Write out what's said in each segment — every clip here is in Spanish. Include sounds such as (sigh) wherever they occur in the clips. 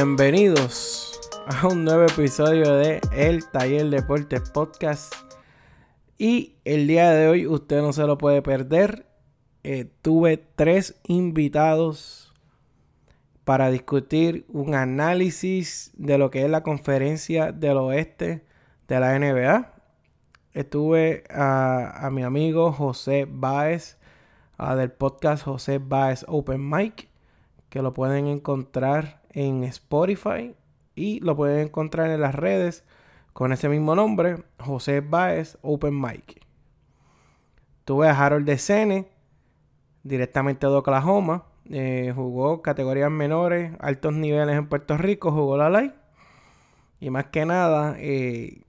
Bienvenidos a un nuevo episodio de El Taller Deportes Podcast. Y el día de hoy usted no se lo puede perder. Eh, tuve tres invitados para discutir un análisis de lo que es la conferencia del oeste de la NBA. Estuve a, mi amigo José Baez del podcast José Baez Open Mic, que lo pueden encontrar en Spotify y lo pueden encontrar en las redes con ese mismo nombre, José Baez Open Mic. Tuve a Harold Decene, directamente de Oklahoma. Eh, jugó categorías menores, altos niveles en Puerto Rico, jugó la ley. Y más que nada, eh,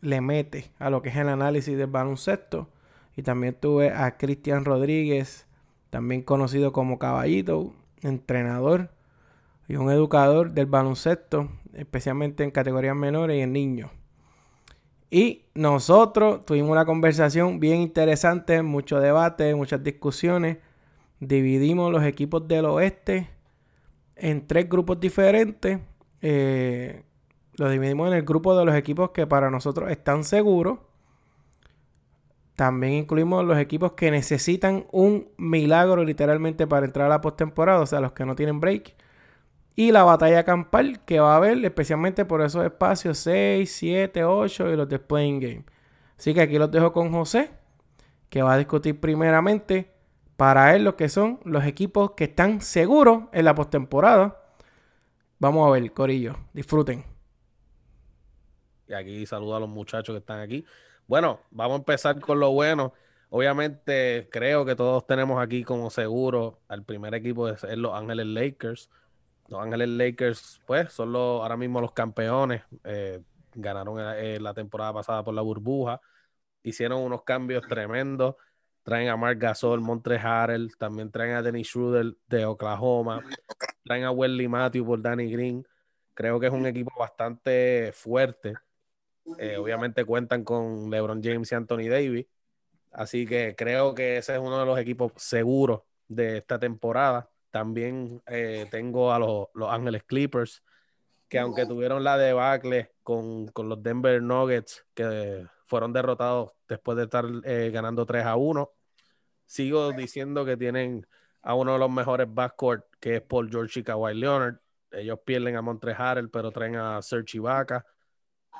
le mete a lo que es el análisis del baloncesto. Y también tuve a Cristian Rodríguez, también conocido como Caballito, entrenador y un educador del baloncesto, especialmente en categorías menores y en niños. Y nosotros tuvimos una conversación bien interesante, mucho debate, muchas discusiones. Dividimos los equipos del oeste en tres grupos diferentes. Eh, lo dividimos en el grupo de los equipos que para nosotros están seguros. También incluimos los equipos que necesitan un milagro literalmente para entrar a la postemporada, o sea, los que no tienen break. Y la batalla campal que va a haber especialmente por esos espacios 6, 7, 8 y los de Playing Game. Así que aquí los dejo con José, que va a discutir primeramente para él lo que son los equipos que están seguros en la postemporada. Vamos a ver, Corillo. Disfruten. Y aquí saludo a los muchachos que están aquí. Bueno, vamos a empezar con lo bueno. Obviamente, creo que todos tenemos aquí como seguro al primer equipo de ser Los Ángeles Lakers. Los Ángeles Lakers, pues, son los, ahora mismo los campeones. Eh, ganaron eh, la temporada pasada por la burbuja. Hicieron unos cambios tremendos. Traen a Mark Gasol, Montre Harrell, también traen a Dennis Schroeder de Oklahoma. Traen a Wesley Matthews por Danny Green. Creo que es un equipo bastante fuerte eh, obviamente cuentan con LeBron James y Anthony Davis. Así que creo que ese es uno de los equipos seguros de esta temporada. También eh, tengo a los, los, Ángeles Clippers, que aunque tuvieron la debacle con, con, los Denver Nuggets, que fueron derrotados después de estar eh, ganando 3 a 1, sigo diciendo que tienen a uno de los mejores backcourt, que es Paul George y Kawhi Leonard. Ellos pierden a Montre Harrell, pero traen a Serge Ibaka.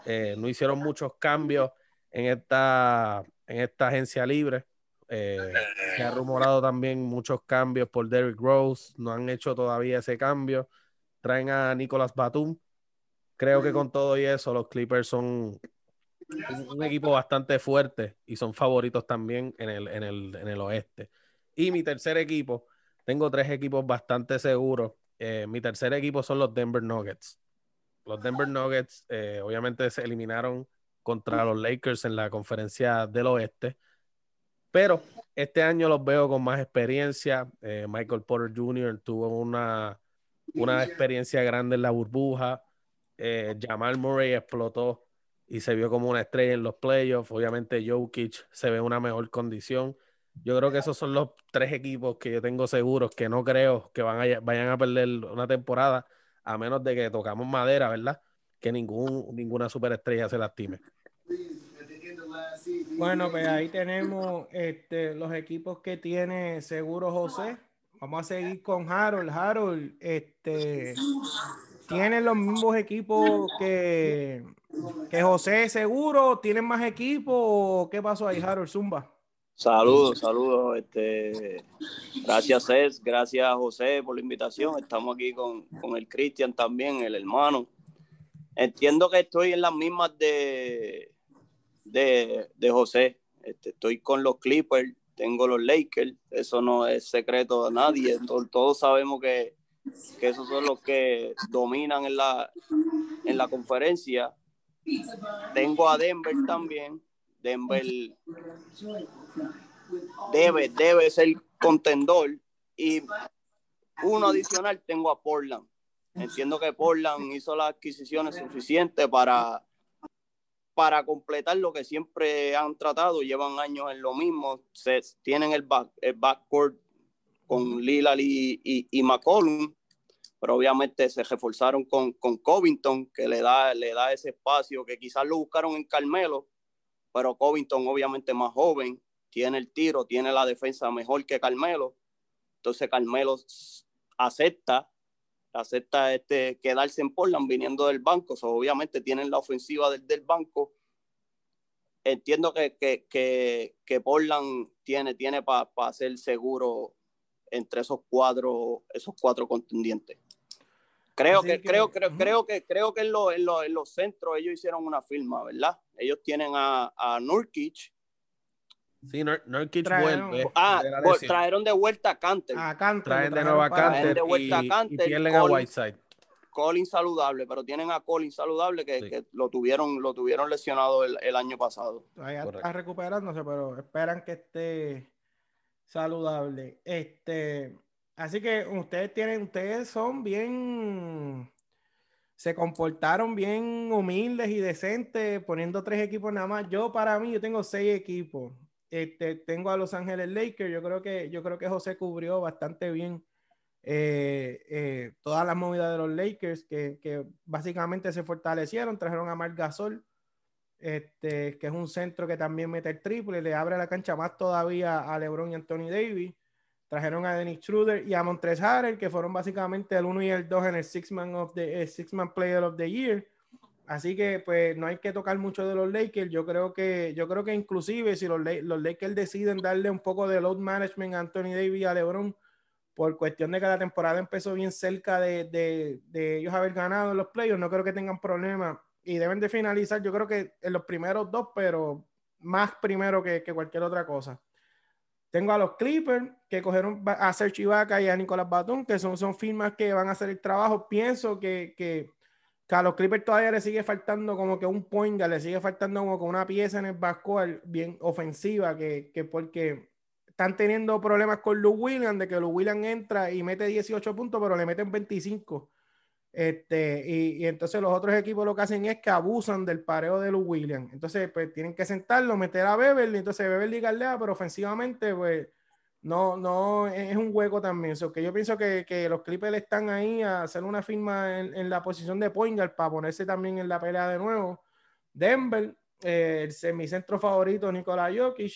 Eh, no hicieron muchos cambios en esta, en esta agencia libre. Eh, se ha rumorado también muchos cambios por Derrick Rose. No han hecho todavía ese cambio. Traen a Nicolas Batum. Creo que con todo y eso, los Clippers son un, equipo bastante fuerte y son favoritos también en el, en, el, en el oeste. Y mi tercer equipo, tengo tres equipos bastante seguros. Eh, mi tercer equipo son los Denver Nuggets los Denver Nuggets eh, obviamente se eliminaron contra los Lakers en la conferencia del oeste, pero este año los veo con más experiencia. Eh, Michael Porter Jr. tuvo una, una experiencia grande en la burbuja. Eh, Jamal Murray explotó y se vio como una estrella en los playoffs. Obviamente Jokic se ve en una mejor condición. Yo creo que esos son los tres equipos que yo tengo seguros que no creo que van a, vayan a perder una temporada a menos de que tocamos madera, ¿verdad? Que ningún, ninguna superestrella se lastime. Bueno, pues ahí tenemos este, los equipos que tiene seguro José. Vamos a seguir con Harold. Harold, este, ¿tiene los mismos equipos que, que José seguro? ¿Tienen más equipos qué pasó ahí, Harold Zumba? Saludos, saludos. Este, gracias, Cés, gracias, José, por la invitación. Estamos aquí con, el Cristian también, el hermano. Entiendo que estoy en las mismas de, de, José. Este, estoy con los Clippers, tengo los Lakers. Eso no es secreto a nadie. Todos, sabemos que, que, esos son los que dominan en la, en la conferencia. Tengo a Denver también Denver debe, debe ser contendor. Y uno adicional tengo a Portland. Entiendo que Portland hizo las adquisiciones suficientes para, para completar lo que siempre han tratado. Llevan años en lo mismo. Se, tienen el, back, el backcourt con Lillard y, y, McCollum. pero obviamente se reforzaron con, con Covington, que le da, le da ese espacio, que quizás lo buscaron en Carmelo, pero Covington obviamente más joven, tiene el tiro, tiene la defensa mejor que Carmelo, entonces Carmelo acepta, acepta este, quedarse en Portland viniendo del banco, obviamente tienen la ofensiva del, del banco, entiendo que, que, que, que Portland tiene, tiene para pa ser seguro entre esos cuatro, esos cuatro contendientes. Creo que, creo, creo, creo que, creo que en, en, los centros ellos hicieron una firma, ¿verdad? Ellos tienen a, a Nurkic. Sí, Nurkic vuelve. Ah, trajeron de vuelta a Canter. A Canter. Traen de nuevo a Canter. de vuelta y, a Canter. Y tienen a Whiteside. Colin saludable, pero tienen a Colin saludable que, sí. que lo tuvieron lo tuvieron lesionado el, el año pasado. Todavía está recuperándose, pero esperan que esté saludable. Este, así que ustedes tienen, ustedes son bien, se comportaron bien humildes y decentes, poniendo tres equipos nada más. Yo para mí, yo tengo seis equipos. Este, tengo a Los Ángeles Lakers. Yo creo que, yo creo que José cubrió bastante bien eh, eh, todas las movidas de los Lakers, que, básicamente se fortalecieron, trajeron a Marc Gasol este, que es un centro que también mete el triple, le abre la cancha más todavía a LeBron y Anthony Davis. Trajeron a Dennis Schroeder y a Montres Harrell, que fueron básicamente el 1 y el 2 en el Six Man, of the, eh, Six Man Player of the Year. Así que pues no hay que tocar mucho de los Lakers. Yo creo que, yo creo que inclusive si los, Lakers deciden darle un poco de load management a Anthony Davis y a LeBron, por cuestión de que la temporada empezó bien cerca de, de, de ellos haber ganado en los playoffs, no creo que tengan problemas y deben de finalizar, yo creo que en los primeros dos, pero más primero que, que cualquier otra cosa. Tengo a los Clippers que cogieron a Serge Ibaka y a Nicolás Batum, que son, son firmas que van a hacer el trabajo. Pienso que, que, que, a los Clippers todavía le sigue faltando como que un point, le sigue faltando como que una pieza en el backcourt bien ofensiva, que, que porque están teniendo problemas con Lou Williams, de que Lou Williams entra y mete 18 puntos, pero le meten 25. Este, y, y, entonces los otros equipos lo que hacen es que abusan del pareo de Lou Williams. Entonces, pues tienen que sentarlo, meter a Beverly, entonces Beverly galdea, pero ofensivamente, pues no, no es un hueco también. Que yo pienso que, que, los Clippers están ahí a hacer una firma en, en la posición de Poingal para ponerse también en la pelea de nuevo. Denver, eh, el semicentro favorito, Nikola Jokic.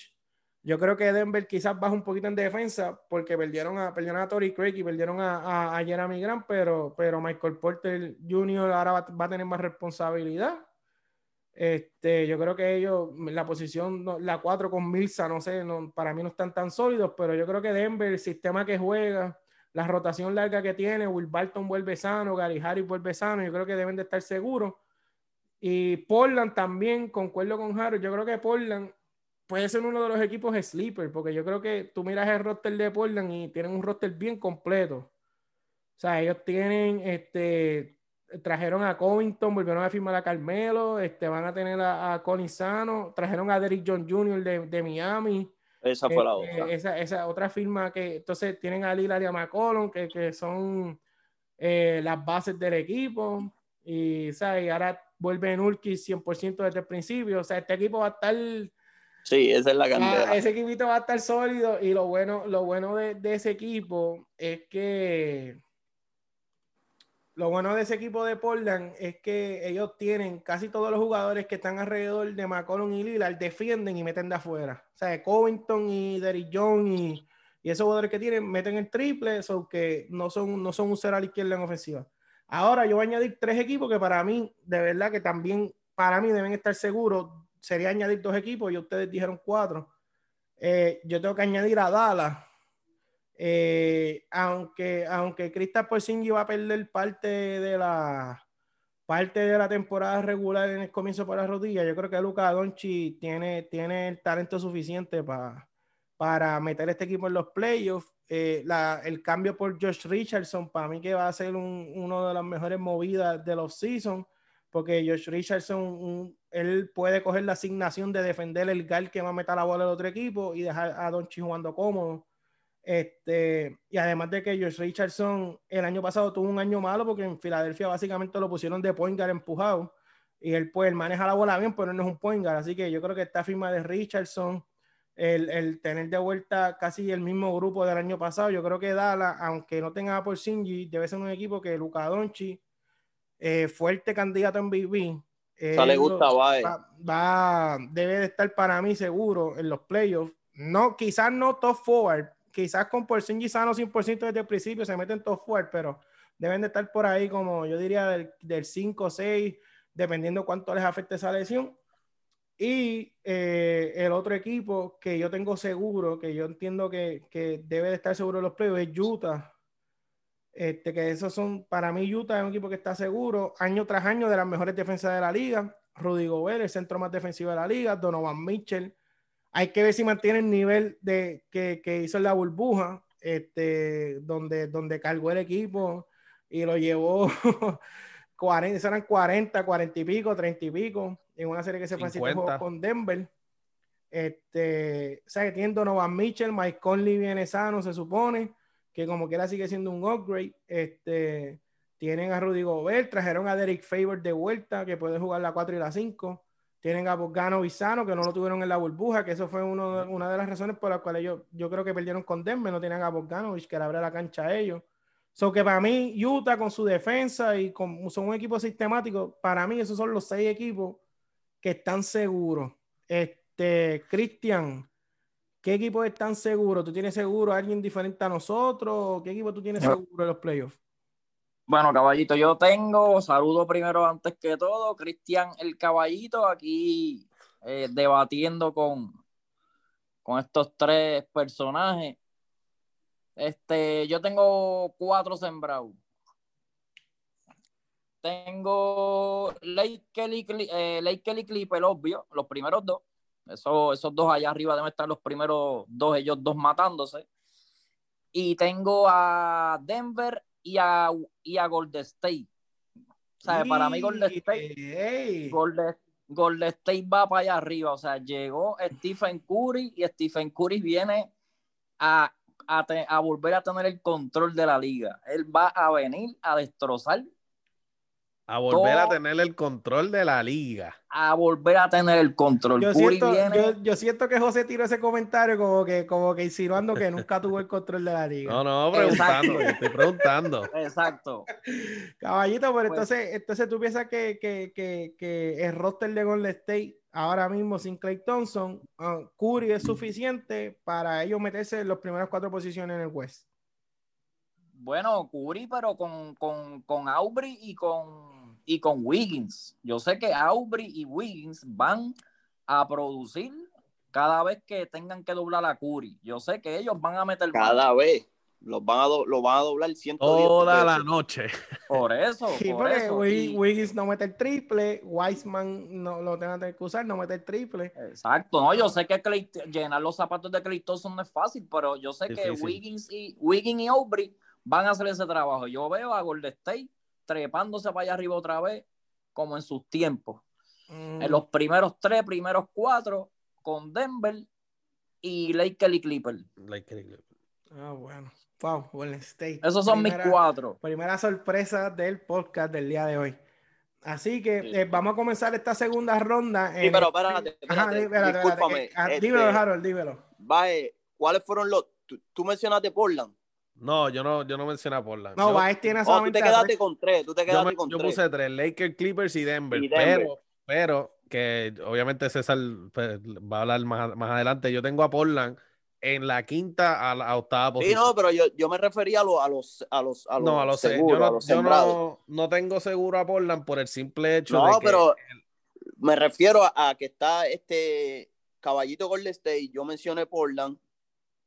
Yo creo que Denver quizás baja un poquito en defensa porque perdieron a, perdieron a Tory Craig y perdieron a, a, a Jeremy Grant, pero, pero Michael Porter Jr. ahora va, a tener más responsabilidad. Este, yo creo que ellos, la posición, la 4 con Milsa, no sé, no, para mí no están tan sólidos, pero yo creo que Denver, el sistema que juega, la rotación larga que tiene, Will Barton vuelve sano, Gary Harris vuelve sano, yo creo que deben de estar seguros. Y Portland también, concuerdo con Harris, yo creo que Portland puede ser uno de los equipos sleeper, porque yo creo que tú miras el roster de Portland y tienen un roster bien completo. O sea, ellos tienen, este, trajeron a Covington, volvieron a firmar a Carmelo, este, van a tener a, a Sano, trajeron a Derrick John Jr. de, de Miami. Esa fue la este, otra. Esa, esa, otra firma que, entonces tienen a Lillard y a McCollum, que, que son eh, las bases del equipo. Y, y ahora vuelve Nurkic 100% desde el principio. O sea, este equipo va a estar Sí, esa es la cantidad. Ah, ese equipito va a estar sólido y lo bueno, lo bueno de, de, ese equipo es que lo bueno de ese equipo de Portland es que ellos tienen casi todos los jugadores que están alrededor de McCollum y Lillard defienden y meten de afuera. O sea, Covington y Derrick Jones y, esos jugadores que tienen meten el triple, son que no son, no son un cero a la izquierda en ofensiva. Ahora yo voy a añadir tres equipos que para mí, de verdad que también para mí deben estar seguros sería añadir dos equipos y ustedes dijeron cuatro. Eh, yo tengo que añadir a Dallas. Eh, aunque aunque Kristaps Porzingis va a perder parte de la parte de la temporada regular en el comienzo para la rodilla, yo creo que Luca Donchi tiene, tiene el talento suficiente para, para meter este equipo en los playoffs. Eh, la, el cambio por Josh Richardson, para mí que va a ser un, uno de las mejores movidas de los seasons, porque Josh Richardson un, él puede coger la asignación de defender el gal que va a meter la bola del otro equipo y dejar a Donchi jugando cómodo. Este, y además de que Josh Richardson el año pasado tuvo un año malo porque en Filadelfia básicamente lo pusieron de point guard empujado y él pues maneja la bola bien, pero no es un point guard. Así que yo creo que esta firma de Richardson el, tener de vuelta casi el mismo grupo del año pasado. Yo creo que Dallas, aunque no tenga por Shinji, debe ser un equipo que Luca Donchi, eh, fuerte candidato en BB. Eh, le gusta, va, va, debe de estar para mí seguro en los playoffs. No, quizás no top forward, quizás con Porzingis sano 100% desde el principio se meten top forward, pero deben de estar por ahí como yo diría del, del 5 o 6, dependiendo cuánto les afecte esa lesión. Y eh, el otro equipo que yo tengo seguro, que yo entiendo que, que debe de estar seguro en los playoffs, es Utah. Este, que esos son, para mí, Utah es un equipo que está seguro año tras año de las mejores defensas de la liga. Rudy Gobert, el centro más defensivo de la liga. Donovan Mitchell. Hay que ver si mantiene el nivel de, que, que hizo en la burbuja, este, donde, donde cargó el equipo y lo llevó (laughs) 40, eran 40, 40 y pico, 30 y pico en una serie que se fue con Denver. Este, o sea, que tiene Donovan Mitchell, Mike Conley viene sano, se supone, que como quiera sigue siendo un upgrade. Este, tienen a Rudy Gobert, trajeron a Derek Favor de vuelta, que puede jugar la 4 y la 5. Tienen a Bogano Sano, que no lo tuvieron en la burbuja, que eso fue uno, una de las razones por las cuales yo, yo creo que perdieron con Denver. No tienen a Bogdanovich, que le abre la cancha a ellos. So que para mí, Utah con su defensa y con son un equipo sistemático, para mí esos son los seis equipos que están seguros. Este, Cristian, ¿qué equipo están seguros? ¿Tú tienes seguro a alguien diferente a nosotros? ¿Qué equipo tú tienes seguro en los playoffs? Bueno, caballito, yo tengo, saludo primero antes que todo, Cristian el caballito, aquí eh, debatiendo con, con estos tres personajes. Este, yo tengo cuatro sembrados. Tengo Lake Kelly, eh, Lake Kelly Clipper, obvio, los primeros dos. Eso, esos dos allá arriba deben estar los primeros dos, ellos dos matándose. Y tengo a Denver y a, y a Golden State. O sea, para mí Golden State, Golden, State va para allá arriba. O sea, llegó Stephen Curry y Stephen Curry viene a, a, a volver a tener el control de la liga. Él va a venir a destrozar a volver a tener el control de la liga. A volver a tener el control. Yo, siento, yo, siento, que José tiró ese comentario como que, como que insinuando que nunca tuvo el control de la liga. No, no, preguntando, estoy preguntando. Exacto. Caballito, pero pues entonces, entonces tú piensas que, que, que, que, el roster de Golden State ahora mismo sin Clay Thompson, uh, Curry es suficiente para ellos meterse en las primeras cuatro posiciones en el West. Bueno, Curry, pero con, con, con Aubrey y con, y con Wiggins. Yo sé que Aubrey y Wiggins van a producir cada vez que tengan que doblar a Curry. Yo sé que ellos van a meter. Cada vez. Los van, a lo van a doblar 110 Toda la noche. Por eso. por eso. Wiggins no mete el triple, Wiseman no lo tenga que usar, no mete el triple. Exacto, no, yo sé que llenar los zapatos de Clay no es fácil, pero yo sé que Wiggins y Wiggins y Aubrey van a hacer ese trabajo. Yo veo a Golden State trepándose para allá arriba otra vez, como en sus tiempos. En mm. los primeros tres, primeros cuatro, con Denver y Lake Kelly Clipper. Lake Kelly Clipper. Ah, bueno. Wow, Golden State. Esos son mis cuatro. Primera sorpresa del podcast del día de hoy. Así que eh, vamos a comenzar esta segunda ronda. Sí, pero espérate, espérate, espérate discúlpame. Dímelo, este, Harold, dímelo. ¿cuáles fueron los... Tú, tú mencionaste Portland. No, yo no, yo no mencioné a Portland. No, Baez tiene solamente. Oh, tú te quedaste con tres. Tú te quedaste yo, con yo puse tres: Lakers, Clippers y Denver. Pero, pero, que obviamente César pues, va a hablar más, más adelante. Yo tengo a Portland en la quinta a la octava posición. Sí, no, pero yo, yo me refería a, los a los a los a los No, a los seguros, yo, no, yo no, no, tengo seguro a Portland por el simple hecho de que... No, pero me refiero a, a, que está este caballito Golden State, yo mencioné Portland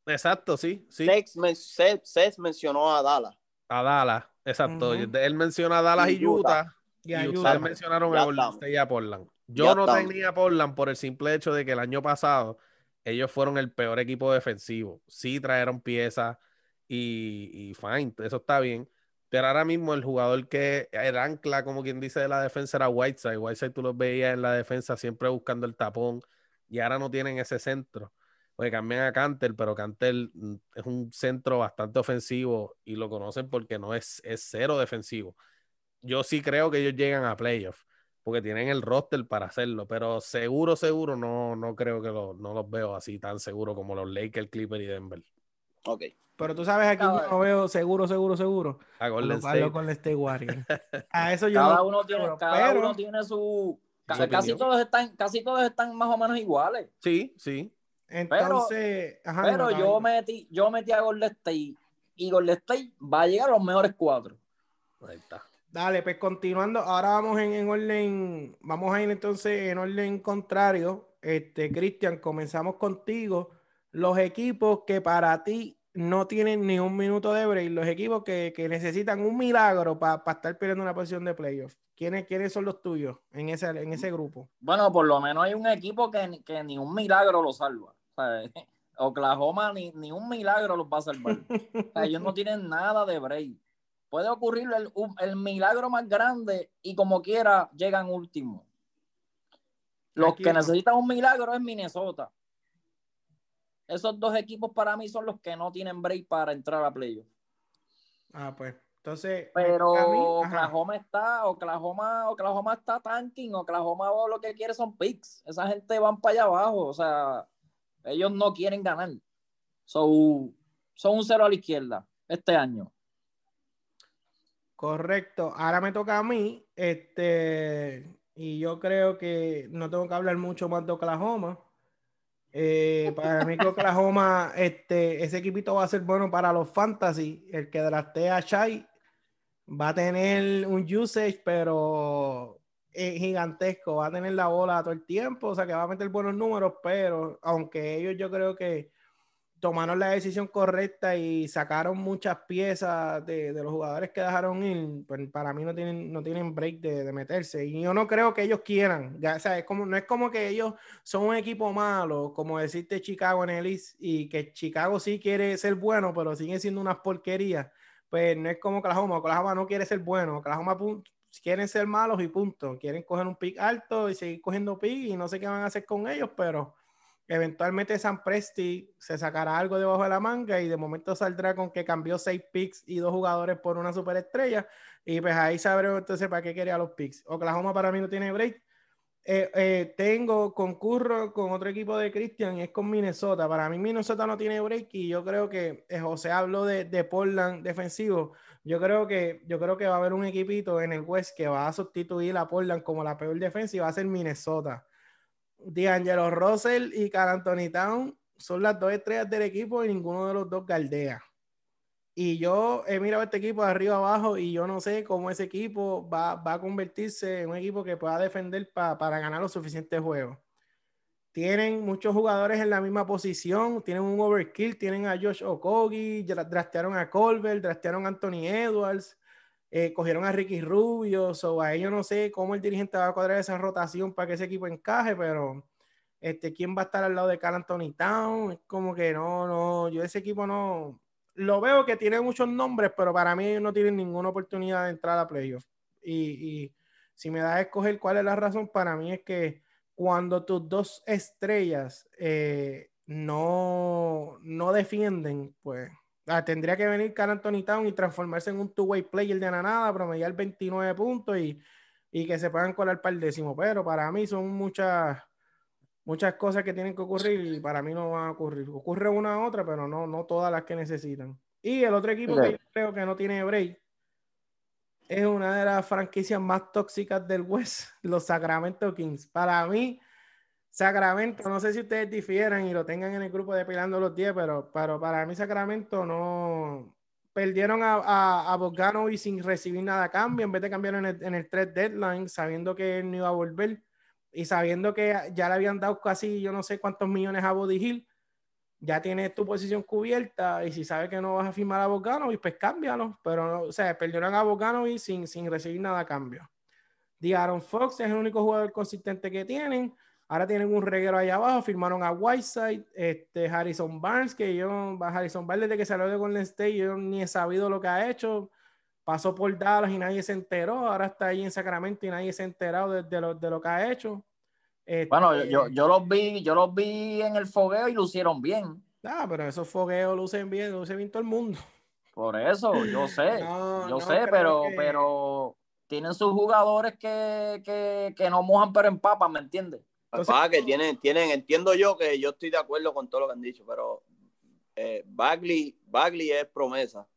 Exacto, sí. sí. Sex, mencionó a Dallas. A Dallas, exacto. Él menciona a Dallas y, Utah. Y, ustedes mencionaron a Golden State y a Portland. Yo no tenía a Portland por el simple hecho de que el año pasado ellos fueron el peor equipo defensivo. Sí trajeron piezas y, y fine, eso está bien. Pero ahora mismo el jugador que era ancla, como quien dice, de la defensa era Whiteside. Whiteside tú los veías en la defensa siempre buscando el tapón y ahora no tienen ese centro pues cambian a Cantel, pero Cantel mm, es un centro bastante ofensivo y lo conocen porque no es, es cero defensivo. Yo sí creo que ellos llegan a playoffs porque tienen el roster para hacerlo, pero seguro, seguro no, no creo que lo, no los veo así tan seguro como los Lakers, Clippers y Denver. Ok. Pero tú sabes aquí yo no veo seguro, seguro, seguro. A Golden State. Con el State Warriors. (laughs) A eso yo Cada no- uno tiene, pero- cada pero- uno tiene su. ca- Su casi opinión. todos están, casi todos están más o menos iguales. Sí, sí. Entonces, ajá, Pero no, yo metí, yo metí a Golden State y Golden State va a llegar a los mejores cuatro. Ahí está. Dale, pues continuando, ahora vamos en, en orden, vamos a ir entonces en orden contrario. Este, Cristian, comenzamos contigo. Los equipos que para ti no tienen ni un minuto de break, los equipos que, que necesitan un milagro para estar peleando una posición de playoff. ¿Quiénes, ¿Quiénes son los tuyos en ese, en ese grupo? Bueno, por lo menos hay un equipo que, que ni un milagro lo salva. (laughs) Oklahoma ni, ni un milagro los va a salvar. (laughs) O sea, ellos no tienen nada de break. Puede ocurrir el, el milagro más grande y como quiera llegan último. Los Aquí que necesitan un milagro es Minnesota. Esos dos equipos para mí son los que no tienen break para entrar a playoff. Ah, pues. Entonces, Pero mí. Oklahoma está, Oklahoma, Oklahoma está tanking, Oklahoma lo que quiere son picks. Esa gente van para allá abajo, o sea, ellos no quieren ganar. So, son un cero a la izquierda este año. Correcto. Ahora me toca a mí. Este, y yo creo que no tengo que hablar mucho más de Oklahoma. Eh, (laughs) para mí que Oklahoma, este, ese equipito va a ser bueno para los fantasy. El que draftea a Shai va a tener un usage, pero es gigantesco. Va a tener la bola todo el tiempo, o sea que va a meter buenos números, pero aunque ellos yo creo que tomaron la decisión correcta y sacaron muchas piezas de, de los jugadores que dejaron ir, pues para mí no tienen, no tienen break de, de meterse. Y yo no creo que ellos quieran. O sea, es como, no es como que ellos son un equipo malo, como decirte Chicago en el East, y que Chicago sí quiere ser bueno, pero sigue siendo unas porquerías. Pues no es como Oklahoma. Oklahoma no quiere ser bueno. Oklahoma quieren ser malos y punto. Quieren coger un pick alto y seguir cogiendo pick y no sé qué van a hacer con ellos, pero eventualmente San Presti se sacará algo debajo de la manga y de momento saldrá con que cambió seis picks y dos jugadores por una superestrella y pues ahí sabremos entonces para qué quería los picks. Oklahoma para mí no tiene break. Eh, eh, tengo, concurro con otro equipo de Christian y es con Minnesota. Para mí Minnesota no tiene break y yo creo que eh, José habló de, de Portland defensivo. Yo creo que yo creo que va a haber un equipito en el West que va a sustituir a Portland como la peor defensa y va a ser Minnesota. D'Angelo Russell y Carl son las dos estrellas del equipo y ninguno de los dos galdea. Y yo he mirado este equipo de arriba abajo y yo no sé cómo ese equipo va, va a convertirse en un equipo que pueda defender pa- para ganar los suficientes juegos. Tienen muchos jugadores en la misma posición, tienen un overkill, tienen a Josh Okogie, dra- draftearon a Colbert, draftearon a Anthony Edwards, eh, cogieron a Ricky Rubio, so a ellos no sé cómo el dirigente va a cuadrar esa rotación para que ese equipo encaje, pero este, ¿quién va a estar al lado de Carl Anthony Town? Es como que no, no, yo ese equipo no, lo veo que tiene muchos nombres, pero para mí no tienen ninguna oportunidad de entrar a playoff. Y, si me das a escoger cuál es la razón, para mí es que cuando tus dos estrellas eh, no, no defienden, pues ah, tendría que venir Carl Anthony Town y transformarse en un two-way player de la nada, promediar 29 puntos y, y que se puedan colar para el décimo. Pero para mí son muchas muchas cosas que tienen que ocurrir y para mí no van a ocurrir. Ocurre una u otra, pero no, no todas las que necesitan. Y el otro equipo Ok. que yo creo que no tiene break es una de las franquicias más tóxicas del West, (laughs) los Sacramento Kings. Para mí, Sacramento, no sé si ustedes difieran y lo tengan en el grupo de Pelando los 10, pero, pero para mí Sacramento no... Perdieron a, a, a Bogdanovic sin recibir nada a cambio, en vez de cambiar en el, en el trade deadline, sabiendo que él no iba a volver y sabiendo que ya le habían dado casi yo no sé cuántos millones a Body Hill, ya tienes tu posición cubierta y si sabes que no vas a firmar a Bogdanovic, pues cámbialo. Pero, o sea, perdieron a Bogdanovic sin, sin recibir nada a cambio. De Aaron Fox es el único jugador consistente que tienen. Ahora tienen un reguero allá abajo. Firmaron a Whiteside, este, Harrison Barnes, que yo, Harrison Barnes desde que salió de Golden State, yo ni he sabido lo que ha hecho. Pasó por Dallas y nadie se enteró. Ahora está ahí en Sacramento y nadie se ha enterado de, de lo, de lo que ha hecho. Este, Bueno, yo, yo, yo los vi, yo los vi en el fogueo y lucieron bien. Ah, pero esos fogueos lucen bien, lucen bien todo el mundo. Por eso, yo sé, (laughs) No, yo no sé, pero, que- pero tienen sus jugadores que, que, que no mojan pero empapan, ¿me entiendes? Papá, que tienen, tienen, entiendo yo que yo estoy de acuerdo con todo lo que han dicho, pero eh, Bagley, Bagley es promesa.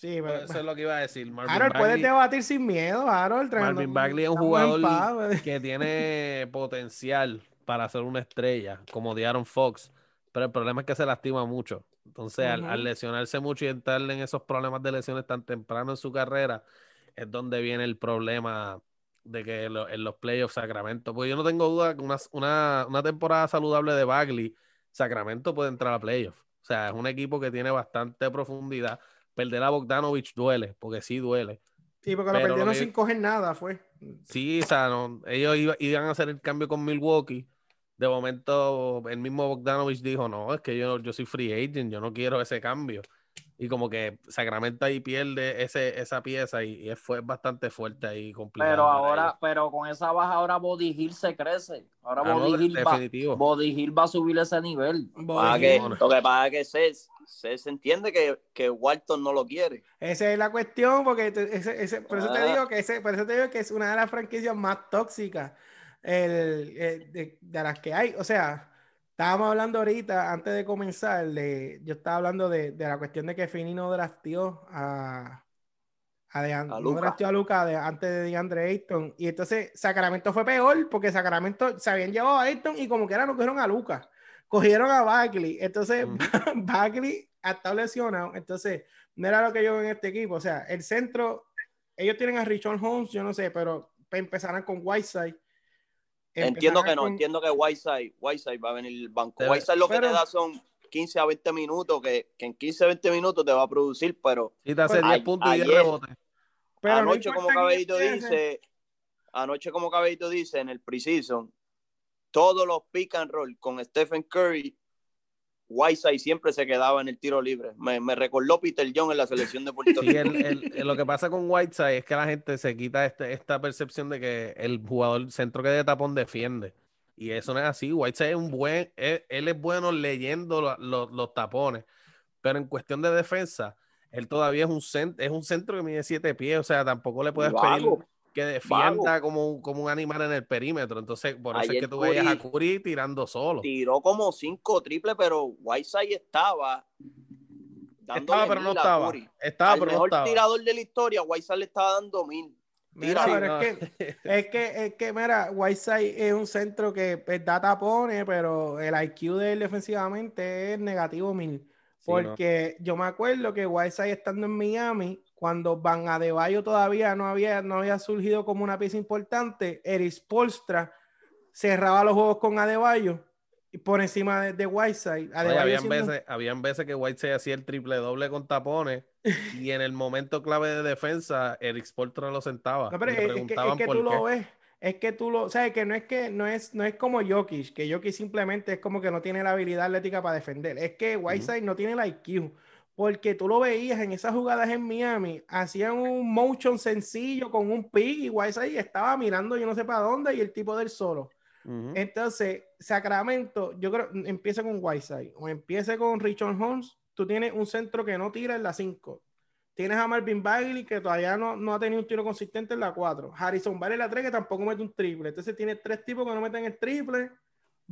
Sí, pero, Eso es lo que iba a decir. Marvin Harold, puedes Bagley- debatir sin miedo, Harold. Marvin Bagley es un jugador paz, pues. que tiene (laughs) potencial para ser una estrella, como Aaron Fox, pero el problema es que se lastima mucho. Entonces, al, lesionarse mucho y entrar en esos problemas de lesiones tan temprano en su carrera, es donde viene el problema de que lo- en los playoffs Sacramento, pues yo no tengo duda que una, una, una temporada saludable de Bagley, Sacramento puede entrar a playoffs. O sea, es un equipo que tiene bastante profundidad. Perder a Bogdanovich duele, porque sí duele. Sí, porque lo perdieron sin coger nada, fue. Sí, o sea, no, ellos iba- iban a hacer el cambio con Milwaukee. De momento, el mismo Bogdanovich dijo, no, es que yo, yo soy free agent, yo no quiero ese cambio. Y como que Sacramento ahí pierde ese, esa pieza y, y fue bastante fuerte ahí complicado. Pero ahora, pero con esa baja ahora Body Hill se crece. Ahora Ah, Body, Hill va. Body Hill va a subir ese nivel. Para Body que, lo que pasa es que Cés, Cés entiende que, que Walton no lo quiere. Esa es la cuestión, porque te- ese- ese- por eso te Ah. digo que ese, por eso te digo que es una de las franquicias más tóxicas el- el- de, de las que hay. O sea, estábamos hablando ahorita, antes de comenzar, de, yo estaba hablando de, de la cuestión de que Fini no drafteó a, a, no Luka. drafteó a Luka de- antes de DeAndre Ayton. Y entonces Sacramento fue peor, porque Sacramento se habían llevado a Ayton y como que era no cogieron a Luka. Cogieron a Bagley. Entonces, Ujú. (laughs) Bagley ha estado lesionado. Entonces, no era lo que yo veo en este equipo. O sea, el centro, ellos tienen a Richard Holmes, yo no sé, pero empezarán con Whiteside. Entiendo que no, con- entiendo que Whiteside, Whiteside va a venir el banco. Pero- Whiteside lo que pero- te da son 15 a 20 minutos, que, que en 15 a 20 minutos te va a producir, pero Sí, te hace Pues, 10 a- puntos y 10 ayer- rebotes. pero no anoche, como quién Cabellito empiece. dice, anoche, como Cabellito dice, en el preseason, todos los pick and roll con Stephen Curry, Whiteside siempre se quedaba en el tiro libre. Me, me recordó Peter John en la selección de Puerto Sí, Rico. el- el- el- lo que pasa con Whiteside es que la gente se quita este- esta percepción de que el jugador centro que de tapón defiende. Y eso no es así. Whiteside es un buen, él, él es bueno leyendo lo- lo- los tapones, pero en cuestión de defensa, él todavía es un, cent- es un centro que mide siete pies, o sea, tampoco le puedes pedir. Que defienda como, un- como un animal en el perímetro. Entonces, por eso es que tú veías a Curry- tirando solo. Tiró como cinco triples, pero Whiteside estaba Estaba, pero no estaba. Curry. Estaba, Al pero no mejor estaba. tirador de la historia, Whiteside le estaba dando mil. Mira, Sí, pero no. es que, (laughs) es que, es que, mira, Whiteside es un centro que pues, da tapones, pero el IQ de él defensivamente es negativo mil. Sí, no. Porque yo me acuerdo que Whiteside estando en Miami, cuando Van Adebayo todavía no había, no había surgido como una pieza importante, Eris Polstra cerraba los juegos con Adebayo y por encima de, de Whiteside. Oye, habían, siendo- veces, habían veces que White se hacía el triple doble con tapones (laughs) y en el momento clave de defensa, Eric Sportra lo sentaba. No, pero es, que, es que tú qué. lo ves. Es que tú lo, sabes que no es que no es, no es como Jokic, que Jokic simplemente es como que no tiene la habilidad atlética para defender. Es que Whiteside no tiene la IQ. Porque tú lo veías en esas jugadas en Miami, hacían un motion sencillo con un pick y Whiteside estaba mirando yo no sé para dónde y el tipo del solo. Entonces, Sacramento, yo creo, empieza con Whiteside o empiece con Richard Holmes, tú tienes un centro que no tira en la 5. Tienes a Marvin Bagley que todavía no, no ha tenido un tiro consistente en la 4. Harrison Barry en la 3 que tampoco mete un triple. Entonces tienes tres tipos que no meten el triple.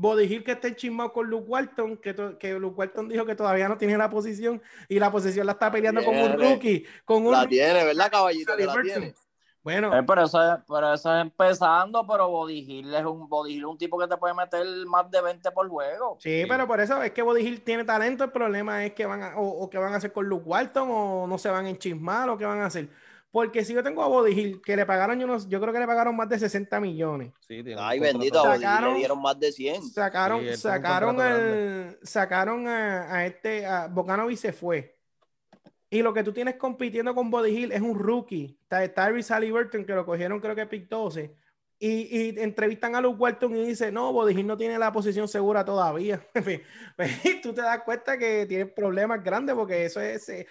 Body Hill que está enchismado con Luke Walton, que, que Luke Walton dijo que todavía no tiene la posición y la posición la está peleando con un Tiene. rookie. Con un La rookie. tiene, ¿verdad, caballito? Que la tiene. Bueno, Eh, pero, eso es, pero eso es empezando, pero Body Hill es un Body Hill es un tipo que te puede meter más de 20 por juego. Sí, pero por eso es que Body Hill tiene talento. El problema es que van a, o, o que van a hacer con Luke Walton o no se van a enchismar o qué van a hacer. Porque si yo tengo a Body Hill, que le pagaron, yo, no- yo creo que le pagaron más de 60 millones. Sí, Ay, bendito, a Body Hill Sacaron- le dieron más de 100. Sacaron, Sí, sacaron, el, sacaron a, a este, a Bogdanovic se fue. Y lo que tú tienes compitiendo con Body Hill es un rookie. Ty- Tyrese Halliburton, que lo cogieron creo que pick 12. Y, y entrevistan a Luke Walton y dice, no, Hill no tiene la posición segura todavía. (laughs) Pues, (laughs) tú te das cuenta que tiene problemas grandes porque eso es... eh,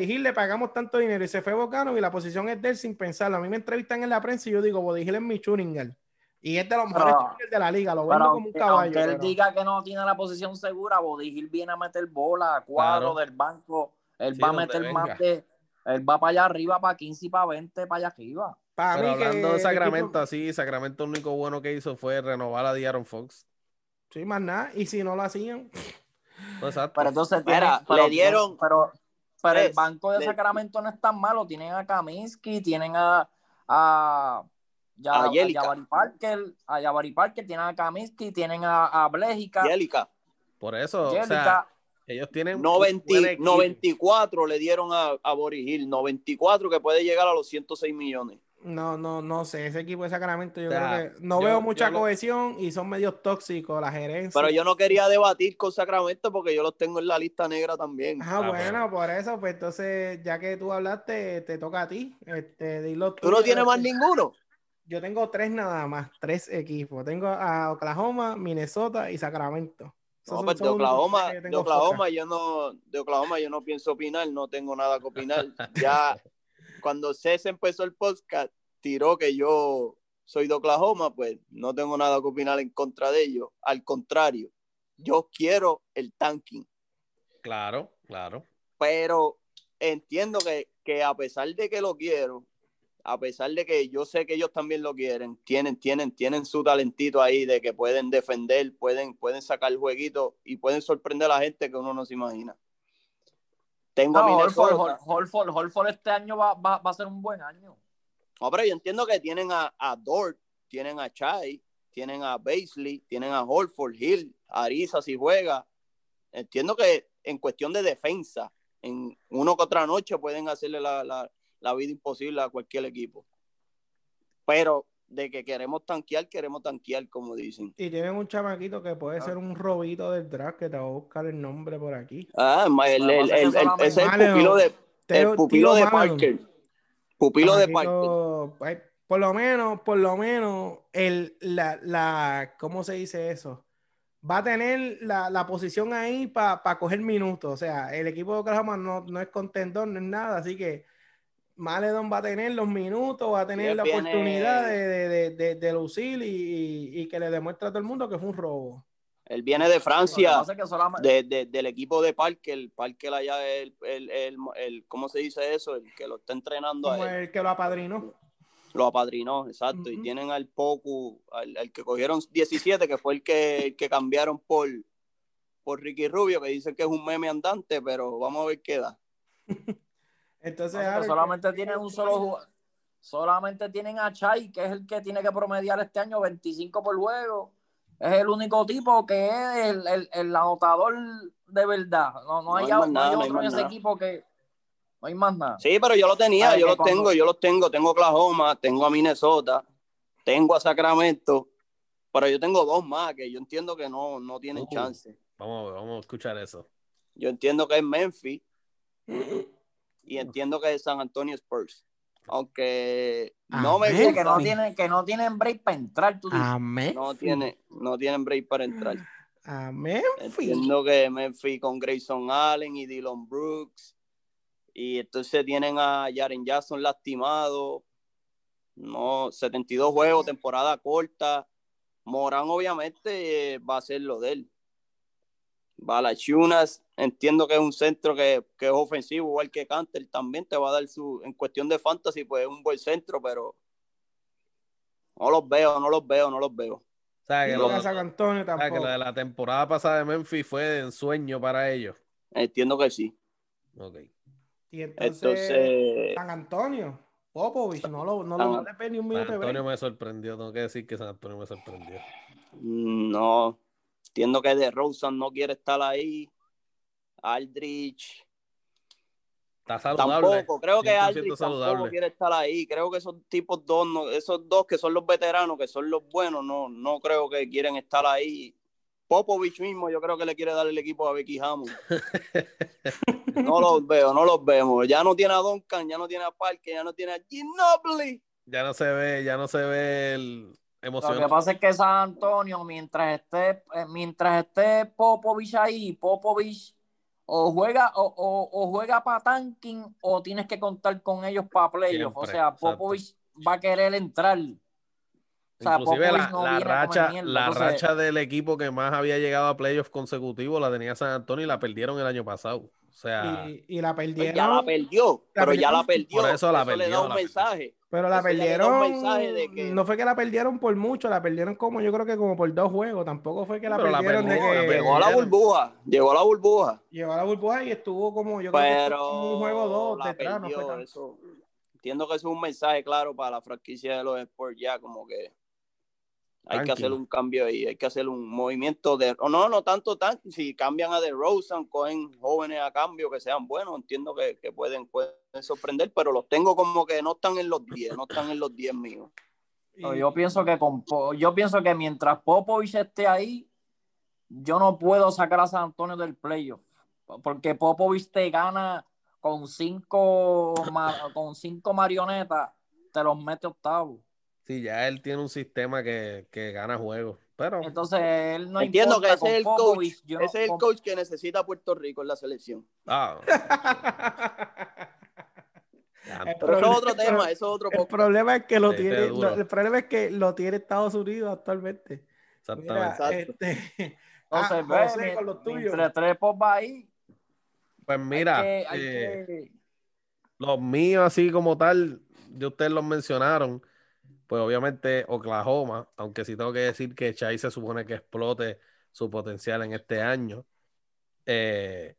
Hill le pagamos tanto dinero y se fue Bocano y la posición es de él sin pensarlo. A mí me entrevistan en la prensa y yo digo, Hill es mi Churingal. Y es de los mejores de la liga. Lo vendo como un caballo. aunque él pero- diga que no tiene la posición segura, Hill viene a meter bola a cuadro Claro. del banco. Él Sí, va a meter más de. Él va para allá arriba, para 15 y para 20, para allá arriba. Para Pero mí que hablando de Sacramento, equipo- así, Sacramento lo único bueno que hizo fue renovar a D'Aaron Fox. Sí, más nada. Y si no lo hacían, (laughs) exacto. Pero entonces Mira, pero- le dieron- Pero, pero el banco de le- Sacramento no es tan malo. Tienen a Kaminsky, tienen a. a ya, A Yelica. Jabari Parker, a Jabari Parker, tienen a Kaminsky, tienen a, a Blejica, Yelica, Por eso, o sea, ellos tienen un 90 buen equipo. 94 le dieron a, a Boris Hill, 94 que puede llegar a los 106 millones. No, no, no sé. Ese equipo de Sacramento, yo O sea, creo que no yo- veo mucha lo- cohesión y son medios tóxicos la gerencia. Pero yo no quería debatir con Sacramento porque yo los tengo en la lista negra también. Ah, Ah, bueno, por eso, pues entonces, ya que tú hablaste, te toca a ti. Este, dilo ¿Tú no tuyo, tienes más ninguno? Yo tengo tres nada más, tres equipos. Tengo a Oklahoma, Minnesota y Sacramento. No, son- pues de Oklahoma yo no, de Oklahoma yo no pienso opinar, no tengo nada que opinar. (laughs) Ya cuando Cés empezó el podcast, tiró que yo soy de Oklahoma, pues no tengo nada que opinar en contra de ellos. Al contrario, yo quiero el tanking, Claro, claro. pero entiendo que, que a pesar de que lo quiero, a pesar de que yo sé que ellos también lo quieren, tienen, tienen, tienen su talentito ahí de que pueden defender, pueden, pueden sacar jueguitos y pueden sorprender a la gente que uno no se imagina. Tengo a No, Horford, Minnesota. Hor- Horford, Horford este año va, va, va a ser un buen año. No, pero yo entiendo que tienen a, a Dort, tienen a Chai, tienen a Baisley, tienen a Holford, Hill, Ariza si juega. Entiendo que en cuestión de defensa, en uno que otra noche pueden hacerle la, la- la vida imposible a cualquier equipo. Pero de que queremos tanquear, queremos tanquear, como dicen. Y tienen un chamaquito que puede ser un robito del draft, que te va a buscar el nombre por aquí. Ah, el, el- el- ese es el pupilo de, el Teo- pupilo de. Parker. Pupilo de Parker. Chamaquito, Por lo menos, por lo menos, el, la, la, ¿cómo se dice eso? Va a tener la, la posición ahí para coger minutos. O sea, el equipo de Oklahoma no, no es contendor, no es nada. Así que Maledon va a tener los minutos, va a tener la viene- oportunidad de, de, de, de- de lucir y, y- y que le demuestre a todo el mundo que fue un robo. Él viene de que Francia. que solamente- de, de- del equipo de Parker, Parker allá es el, el, el, el- ¿cómo se dice eso? El que lo está entrenando a Como él. el que lo apadrinó. Lo apadrinó, exacto. Y tienen al Poku, al, al que cogieron 17, que fue el que, el que cambiaron por, por Ricky Rubio, que dicen que es un meme andante, pero vamos a ver qué da. (laughs) Entonces, solamente ¿qué- tienen un solo jugador. Solamente tienen a Chai, que es el que tiene que promediar este año 25 por juego. Es el único tipo que es el, el, el anotador de verdad. No, no, No hay, hay más no nada, hay no hay otro en ese nada. equipo que. No hay más nada. Sí, pero yo lo tenía, yo cuando- tengo, yo los tengo. Tengo Oklahoma, tengo a Minnesota, tengo a Sacramento, pero yo tengo dos más que yo entiendo que no, no tienen Uh. chance. Vamos, a ver, vamos a escuchar eso. Yo entiendo que es Memphis (laughs) y entiendo que es San Antonio Spurs. Aunque no me. Oye, que no gusta, tienen, que no tienen break para entrar, tú dices. Amén. no, tiene, no tienen break para entrar. Amén. Entiendo que Memphis con Grayson Allen y Dylan Brooks. Y entonces tienen a Jaren Jackson lastimado. No, 72 juegos, temporada corta. Morán obviamente eh, va a ser lo de él. Valachunas, entiendo que es un centro que, que es ofensivo, igual que Canter, también te va a dar su, en cuestión de fantasy, pues es un buen centro, pero no los veo, no los veo, no los veo. O sea, que, lo, a San Antonio o sea, que lo de la temporada pasada de Memphis fue de ensueño para ellos. Entiendo que sí. Ok. Y entonces, Entonces, San Antonio, Popovich, no, lo, no, San- lo- ni un San minuto de Antonio me sorprendió, tengo que decir que San Antonio me sorprendió. mm, no. Entiendo que de Rosen no quiere estar ahí. Aldrich Está saludable. tampoco. Creo que 100% Aldrich tampoco saludable. quiere estar ahí. Creo que esos tipos dos, no- esos dos que son los veteranos, que son los buenos, no, no creo que quieren estar ahí. Popovich mismo, yo creo que le quiere dar el equipo a Becky Hammond. (laughs) No los veo, no los vemos. Ya no tiene a Duncan, ya no tiene a Parker, ya no tiene a Ginobili. Ya no se ve, ya no se ve el Lo que pasa es que San Antonio, mientras esté, eh, mientras esté Popovich ahí, Popovich o juega o, o- o juega para tanking o tienes que contar con ellos para playoff. O sea, exacto. Popovich va a querer entrar. O sea, Inclusive la, no la racha, mierda, la entonces- racha del equipo que más había llegado a playoffs consecutivos la tenía San Antonio y la perdieron el año pasado. O sea, y, y la Pues perdieron. ya la perdió, pero ya la perdió. Por eso la le perdió, da un la mensaje. Pero la Eso le un perdieron. mensaje de que- No fue que la perdieron por mucho, la perdieron como yo creo que como por dos juegos. Tampoco fue que la Pero la perdieron perdió, la que perdió. Llegó a la burbuja, llegó a la burbuja. llegó a la burbuja y estuvo como yo creo que un juego dos la detrás, no fue eso. Entiendo que eso es un mensaje claro para la franquicia de los Sports ya, como que hay que hacer un cambio ahí, hay que hacer un movimiento de, o no, no tanto tan, si cambian a de Rosen, cogen jóvenes a cambio que sean buenos, entiendo que, que pueden, pueden sorprender, pero los tengo como que no están en los 10, no están en los 10 míos. No, Yo pienso que con yo pienso que mientras Popovich esté ahí, yo no puedo sacar a San Antonio del playoff. Porque Popovich te gana con cinco con cinco marionetas, te los mete octavo. Sí, ya él tiene un sistema que, que gana juegos. Pero Entonces él no entiendo que ese es el coach, Popovich, yo no- ese es el con- coach que necesita Puerto Rico en la selección. ah, (laughs) ya, Pero eso es otro tema, eso es otro El problema es que lo Sí, tiene, lo- el problema es que lo tiene Estados Unidos actualmente. Mira, exactamente. Exacto. este, (laughs) Entonces, ah, mi- con los tuyos. entre tres pop va ahí. Pues mira, hay que- hay eh, que- los míos así como tal, de ustedes los mencionaron, pues obviamente Oklahoma, aunque sí tengo que decir que Chai se supone que explote su potencial en este año. Eh,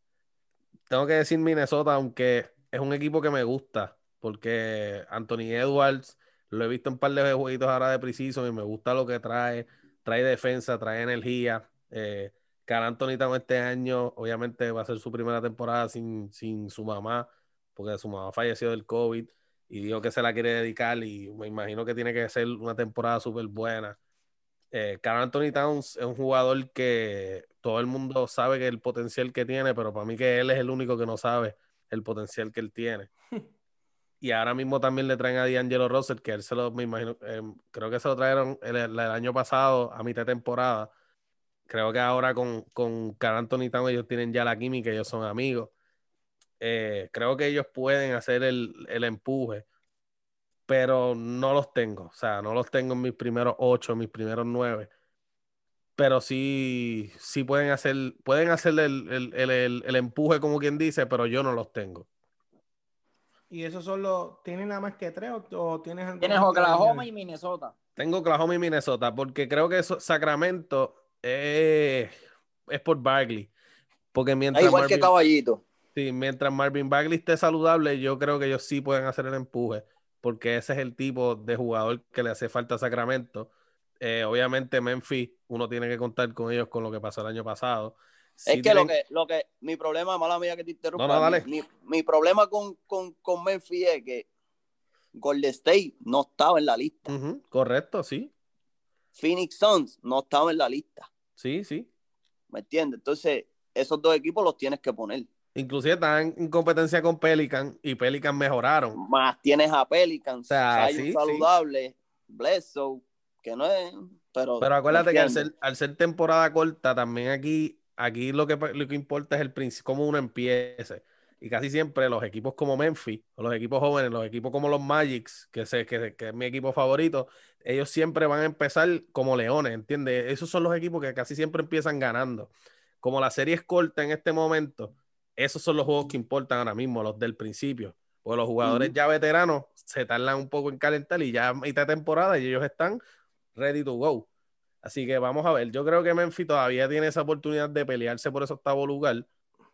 tengo que decir Minnesota, aunque es un equipo que me gusta, porque Anthony Edwards lo he visto en un par de jueguitos ahora de Precision y me gusta lo que trae, trae defensa, trae energía. Eh, Carl Anthony Towns este año, obviamente va a ser su primera temporada sin, sin su mamá, porque su mamá falleció del COVID y dijo que se la quiere dedicar y me imagino que tiene que ser una temporada súper buena. Eh, Karl Anthony Towns es un jugador que todo el mundo sabe que el potencial que tiene, pero para mí que él es el único que no sabe el potencial que él tiene. (laughs) Y ahora mismo también le traen a D'Angelo Russell, que él se lo, me imagino, eh, creo que se lo trajeron el, el año pasado a mitad de temporada. Creo que ahora con, con Karl Anthony Towns ellos tienen ya la química, ellos son amigos. Eh, creo que ellos pueden hacer el, el empuje, pero no los tengo. O sea, no los tengo en mis primeros ocho, mis primeros nueve. Pero sí, sí pueden hacer, pueden hacer el, el- el- el- el empuje, como quien dice, pero yo no los tengo. Y esos son los. ¿Tienen nada más que tres o, o tienes Tienes que Oklahoma y Minnesota. Tengo Oklahoma y Minnesota, porque creo que eso- Sacramento eh, es por Bagley. Porque mientras Es igual que Marvin- Caballito. Sí, mientras Marvin Bagley esté saludable, yo creo que ellos sí pueden hacer el empuje, porque ese es el tipo de jugador que le hace falta a Sacramento. Eh, obviamente, Memphis, uno tiene que contar con ellos con lo que pasó el año pasado. Es que lo que, lo que, mi problema, mala mía que te interrumpa, No, no, dale. Mi, mi- mi problema con, con, con Memphis es que Golden State no estaba en la lista. Correcto, sí, Phoenix Suns no estaba en la lista. sí, sí. ¿Me entiendes? Entonces, esos dos equipos los tienes que poner. Inclusive están en competencia con Pelican y Pelican mejoraron. Más tienes a Pelicans, sea, hay sí, un sí. saludable, que no es, pero... Pero acuérdate que al ser, al ser temporada corta, también aquí, aquí lo que, lo que importa es el principio, cómo uno empiece. Y casi siempre los equipos como Memphis, o los equipos jóvenes, los equipos como los Magics, que, sé, que, que es mi equipo favorito, ellos siempre van a empezar como leones, ¿entiendes? Esos son los equipos que casi siempre empiezan ganando. Como la serie es corta en este momento, esos son los juegos que importan ahora mismo, los del principio. Porque los jugadores ya veteranos se tardan un poco en calentar y ya a mitad de temporada y ellos están ready to go. Así que vamos a ver. Yo creo que Memphis todavía tiene esa oportunidad de pelearse por ese octavo lugar,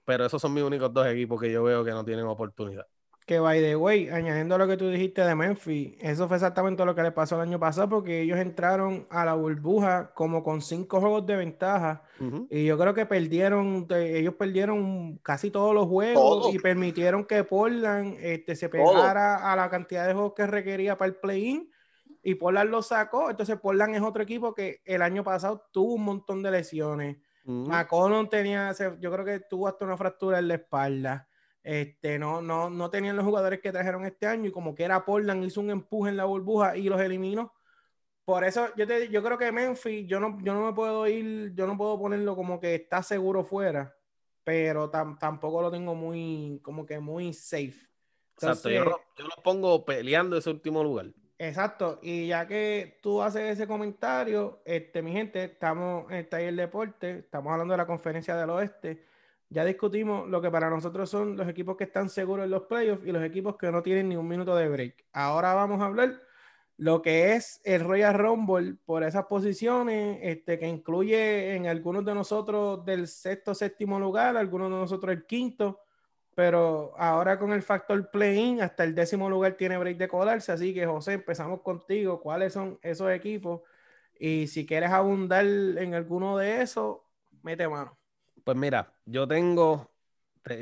pero esos son mis únicos dos equipos que yo veo que no tienen oportunidad. Que by the way, añadiendo a lo que tú dijiste de Memphis, eso fue exactamente lo que le pasó el año pasado porque ellos entraron a la burbuja como con cinco juegos de ventaja y yo creo que perdieron, ellos perdieron casi todos los juegos Todo. y permitieron que Portland este, se Todo. pegara a la cantidad de juegos que requería para el play-in y Portland lo sacó. Entonces Portland es otro equipo que el año pasado tuvo un montón de lesiones. Ujú. McCollum tenía, yo creo que tuvo hasta una fractura en la espalda. Este, no, no, no tenían los jugadores que trajeron este año y como que era Portland, hizo un empuje en la burbuja y los eliminó. Por eso yo, te, yo creo que Memphis, yo no, yo no me puedo ir, yo no puedo ponerlo como que está seguro fuera, pero tam- tampoco lo tengo muy, como que muy safe. Exacto. Yo, lo- yo los pongo peleando ese último lugar. Exacto, y ya que tú haces ese comentario, este, mi gente, estamos en el taller deporte, estamos hablando de la conferencia del oeste. Ya discutimos lo que para nosotros son los equipos que están seguros en los playoffs y los equipos que no tienen ni un minuto de break. Ahora vamos a hablar lo que es el Royal Rumble por esas posiciones, este, que incluye en algunos de nosotros del sexto, séptimo lugar, algunos de nosotros el quinto, pero ahora con el factor play-in, hasta el décimo lugar tiene break de colarse, así que José, empezamos contigo, ¿cuáles son esos equipos? Y si quieres abundar en alguno de esos, mete mano. Pues mira, yo tengo,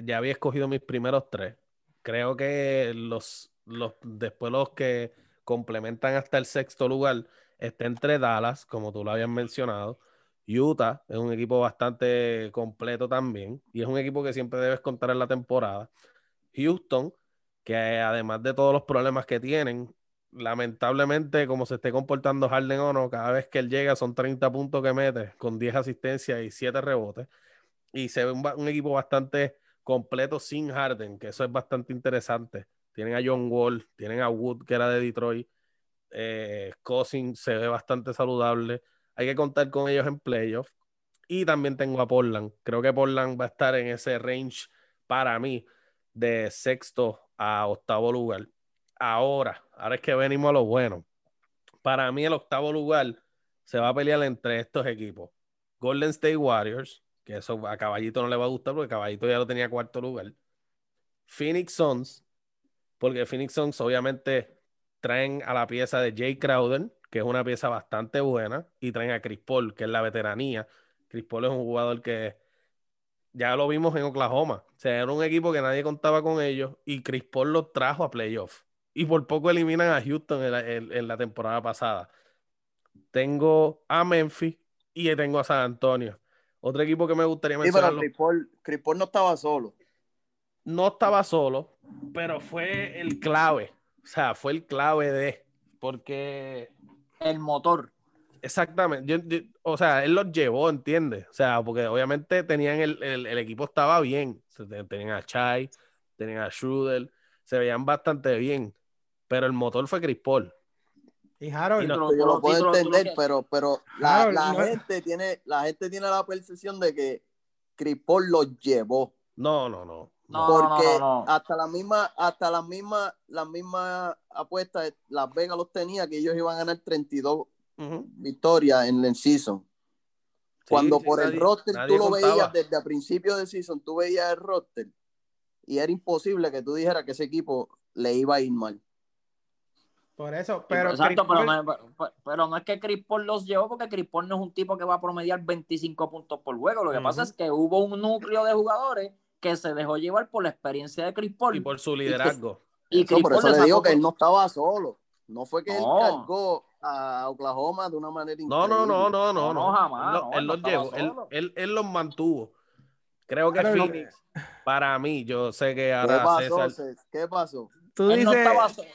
ya había escogido mis primeros tres. Creo que los, los después los que complementan hasta el sexto lugar está entre Dallas, como tú lo habías mencionado. Utah es un equipo bastante completo también y es un equipo que siempre debes contar en la temporada. Houston, que además de todos los problemas que tienen, lamentablemente, como se esté comportando Harden o no, cada vez que él llega son 30 puntos que mete, con 10 asistencias y 7 rebotes. Y se ve un, equipo bastante completo sin Harden, que eso es bastante interesante. Tienen a John Wall, tienen a Wood, que era de Detroit. Eh, Cousin se ve bastante saludable. Hay que contar con ellos en playoffs. Y también tengo a Portland. Creo que Portland va a estar en ese range para mí de sexto a octavo lugar. Ahora, ahora es que venimos a lo bueno. Para mí el octavo lugar se va a pelear entre estos equipos. Golden State Warriors, que eso a Caballito no le va a gustar porque Caballito ya lo tenía cuarto lugar. Phoenix Suns, porque Phoenix Suns obviamente traen a la pieza de Jay Crowder, que es una pieza bastante buena, y traen a Chris Paul, que es la veteranía. Chris Paul es un jugador que ya lo vimos en Oklahoma. O sea, era un equipo que nadie contaba con ellos y Chris Paul lo trajo a playoff y por poco eliminan a Houston en la, temporada pasada. Tengo a Memphis y tengo a San Antonio. Otro equipo que me gustaría mencionar. Sí, pero Chris Paul, no estaba solo. No estaba solo, pero fue el clave. O sea, fue el clave de. Porque. El motor. Exactamente. o sea, él los llevó, ¿entiendes? O sea, porque obviamente tenían el, el, equipo estaba bien. Tenían a Chai, tenían a Schroeder, se veían bastante bien pero el motor fue Chris Paul. Y Harold, yo lo puedo entender, pero, pero la, gente tiene, la gente tiene la percepción de que Chris Paul lo llevó. No, no, no. porque hasta la misma, hasta la misma, la misma apuesta de Las Vegas los tenía que ellos iban a ganar 32 victorias en el season. Cuando por el roster tú lo veías desde el principio del season, tú veías el roster y era imposible que tú dijeras que ese equipo le iba a ir mal. Por eso, pero. Exacto, pero, no, es que Chris Paul los llevó, porque Chris Paul no es un tipo que va a promediar 25 puntos por juego. Lo que pasa es que hubo un núcleo de jugadores que se dejó llevar por la experiencia de Chris Paul. Y por su liderazgo. Y, por eso le digo que él no estaba solo. No fue que él cargó a Oklahoma de una manera increíble. No, no, no, no, no. jamás. Él, los llevó, él, él, los mantuvo. Creo que Phoenix, para mí, yo sé que ahora. ¿Qué pasó? ¿Qué pasó? Tú dices,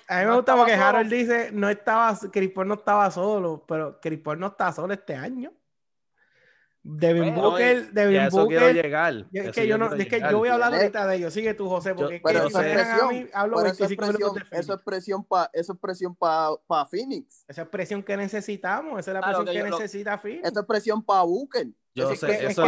a mí me gusta porque Harold dice, no estaba, Chris no estaba solo, pero Chris no está solo este año. Devin Booker, Devin Booker. Quiero llegar. es que yo no, es que yo voy a hablar ahorita de ellos. Sigue tú, José, porque es que eso, es a mí, hablo eso, es presión, eso es presión para eso es presión para pa Phoenix. Esa es presión que necesitamos, esa es la presión que, necesita Phoenix. Esa es presión para Booker. Yo sé, eso,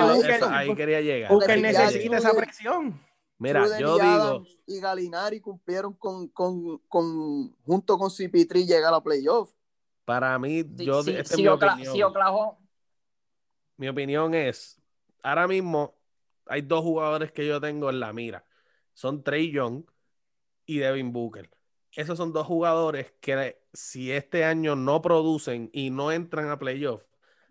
ahí quería llegar. Booker necesita esa presión. Mira, yo digo. Y Galinari cumplieron con, con, con junto con CP3 llegar a playoff. Para mí, yo. Sí, mi, opinión. mi opinión es: ahora mismo hay dos jugadores que yo tengo en la mira. Son Trey Young y Devin Booker. Esos son dos jugadores que, si este año no producen y no entran a playoff,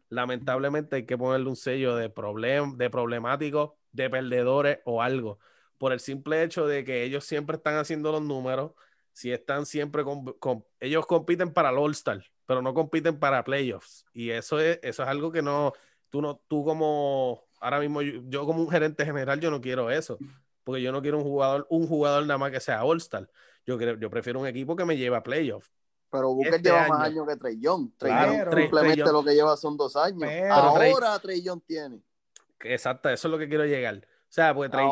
lamentablemente hay que ponerle un sello de, problem, de problemático, de perdedores o algo por el simple hecho de que ellos siempre están haciendo los números, si están siempre con, ellos compiten para el All-Star, pero no compiten para playoffs. Y eso es, eso es algo que no, tú no, tú como, ahora mismo yo, como un gerente general, yo no quiero eso, porque yo no quiero un jugador, un jugador nada más que sea All-Star. Yo, yo prefiero un equipo que me lleve a playoffs. Pero Booker este lleva más años que Trey Young. Trey simplemente lo que lleva son dos años. Ahora Trey Young tiene. Exacto, eso es lo que quiero llegar. O sea, pues Trey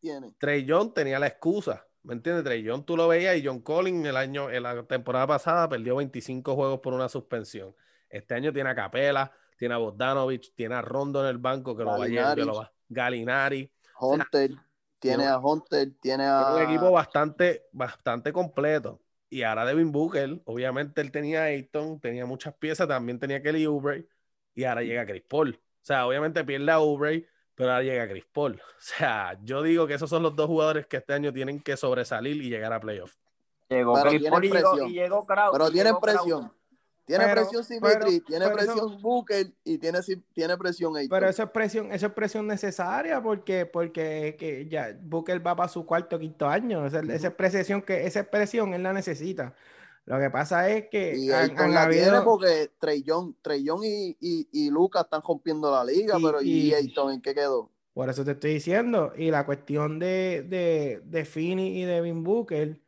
tiene. Trey tenía la excusa. ¿Me entiendes? Trey Young tú lo veías y John Collins el año, en la temporada pasada perdió 25 juegos por una suspensión. Este año tiene a Capela, tiene a Bogdanovich, tiene a Rondo en el banco que lo va a llevar, Galinari. Hunter, tiene a Hunter, tiene a. Un equipo bastante, bastante completo. Y ahora Devin Booker, obviamente él tenía a Ayton, tenía muchas piezas, también tenía Kelly Oubre, y ahora llega Chris Paul. O sea, obviamente pierde a Oubre, pero ahora llega Chris Paul. (laughs) O sea, yo digo que esos son los dos jugadores que este año tienen que sobresalir y llegar a playoffs. Llegó Pero Chris Paul y llegó, presión. y llegó. Pero tienen presión. Tiene Pero- presión Symmetry, tiene pero eso- presión Booker y tiene, tiene presión Ayton. Pero eso es presión, eso es presión necesaria porque, porque que ya Booker va para su cuarto o quinto año. Esa, esa es presión que, esa es presión él la necesita. Lo que pasa es que Y han, Ayton han la tiene habido- porque Trey Young, Trey Young y, y, y Lucas están rompiendo la liga, Y- pero ¿y y- Ayton en qué quedó? Por eso te estoy diciendo. Y la cuestión de, de, de Finney y Devin Booker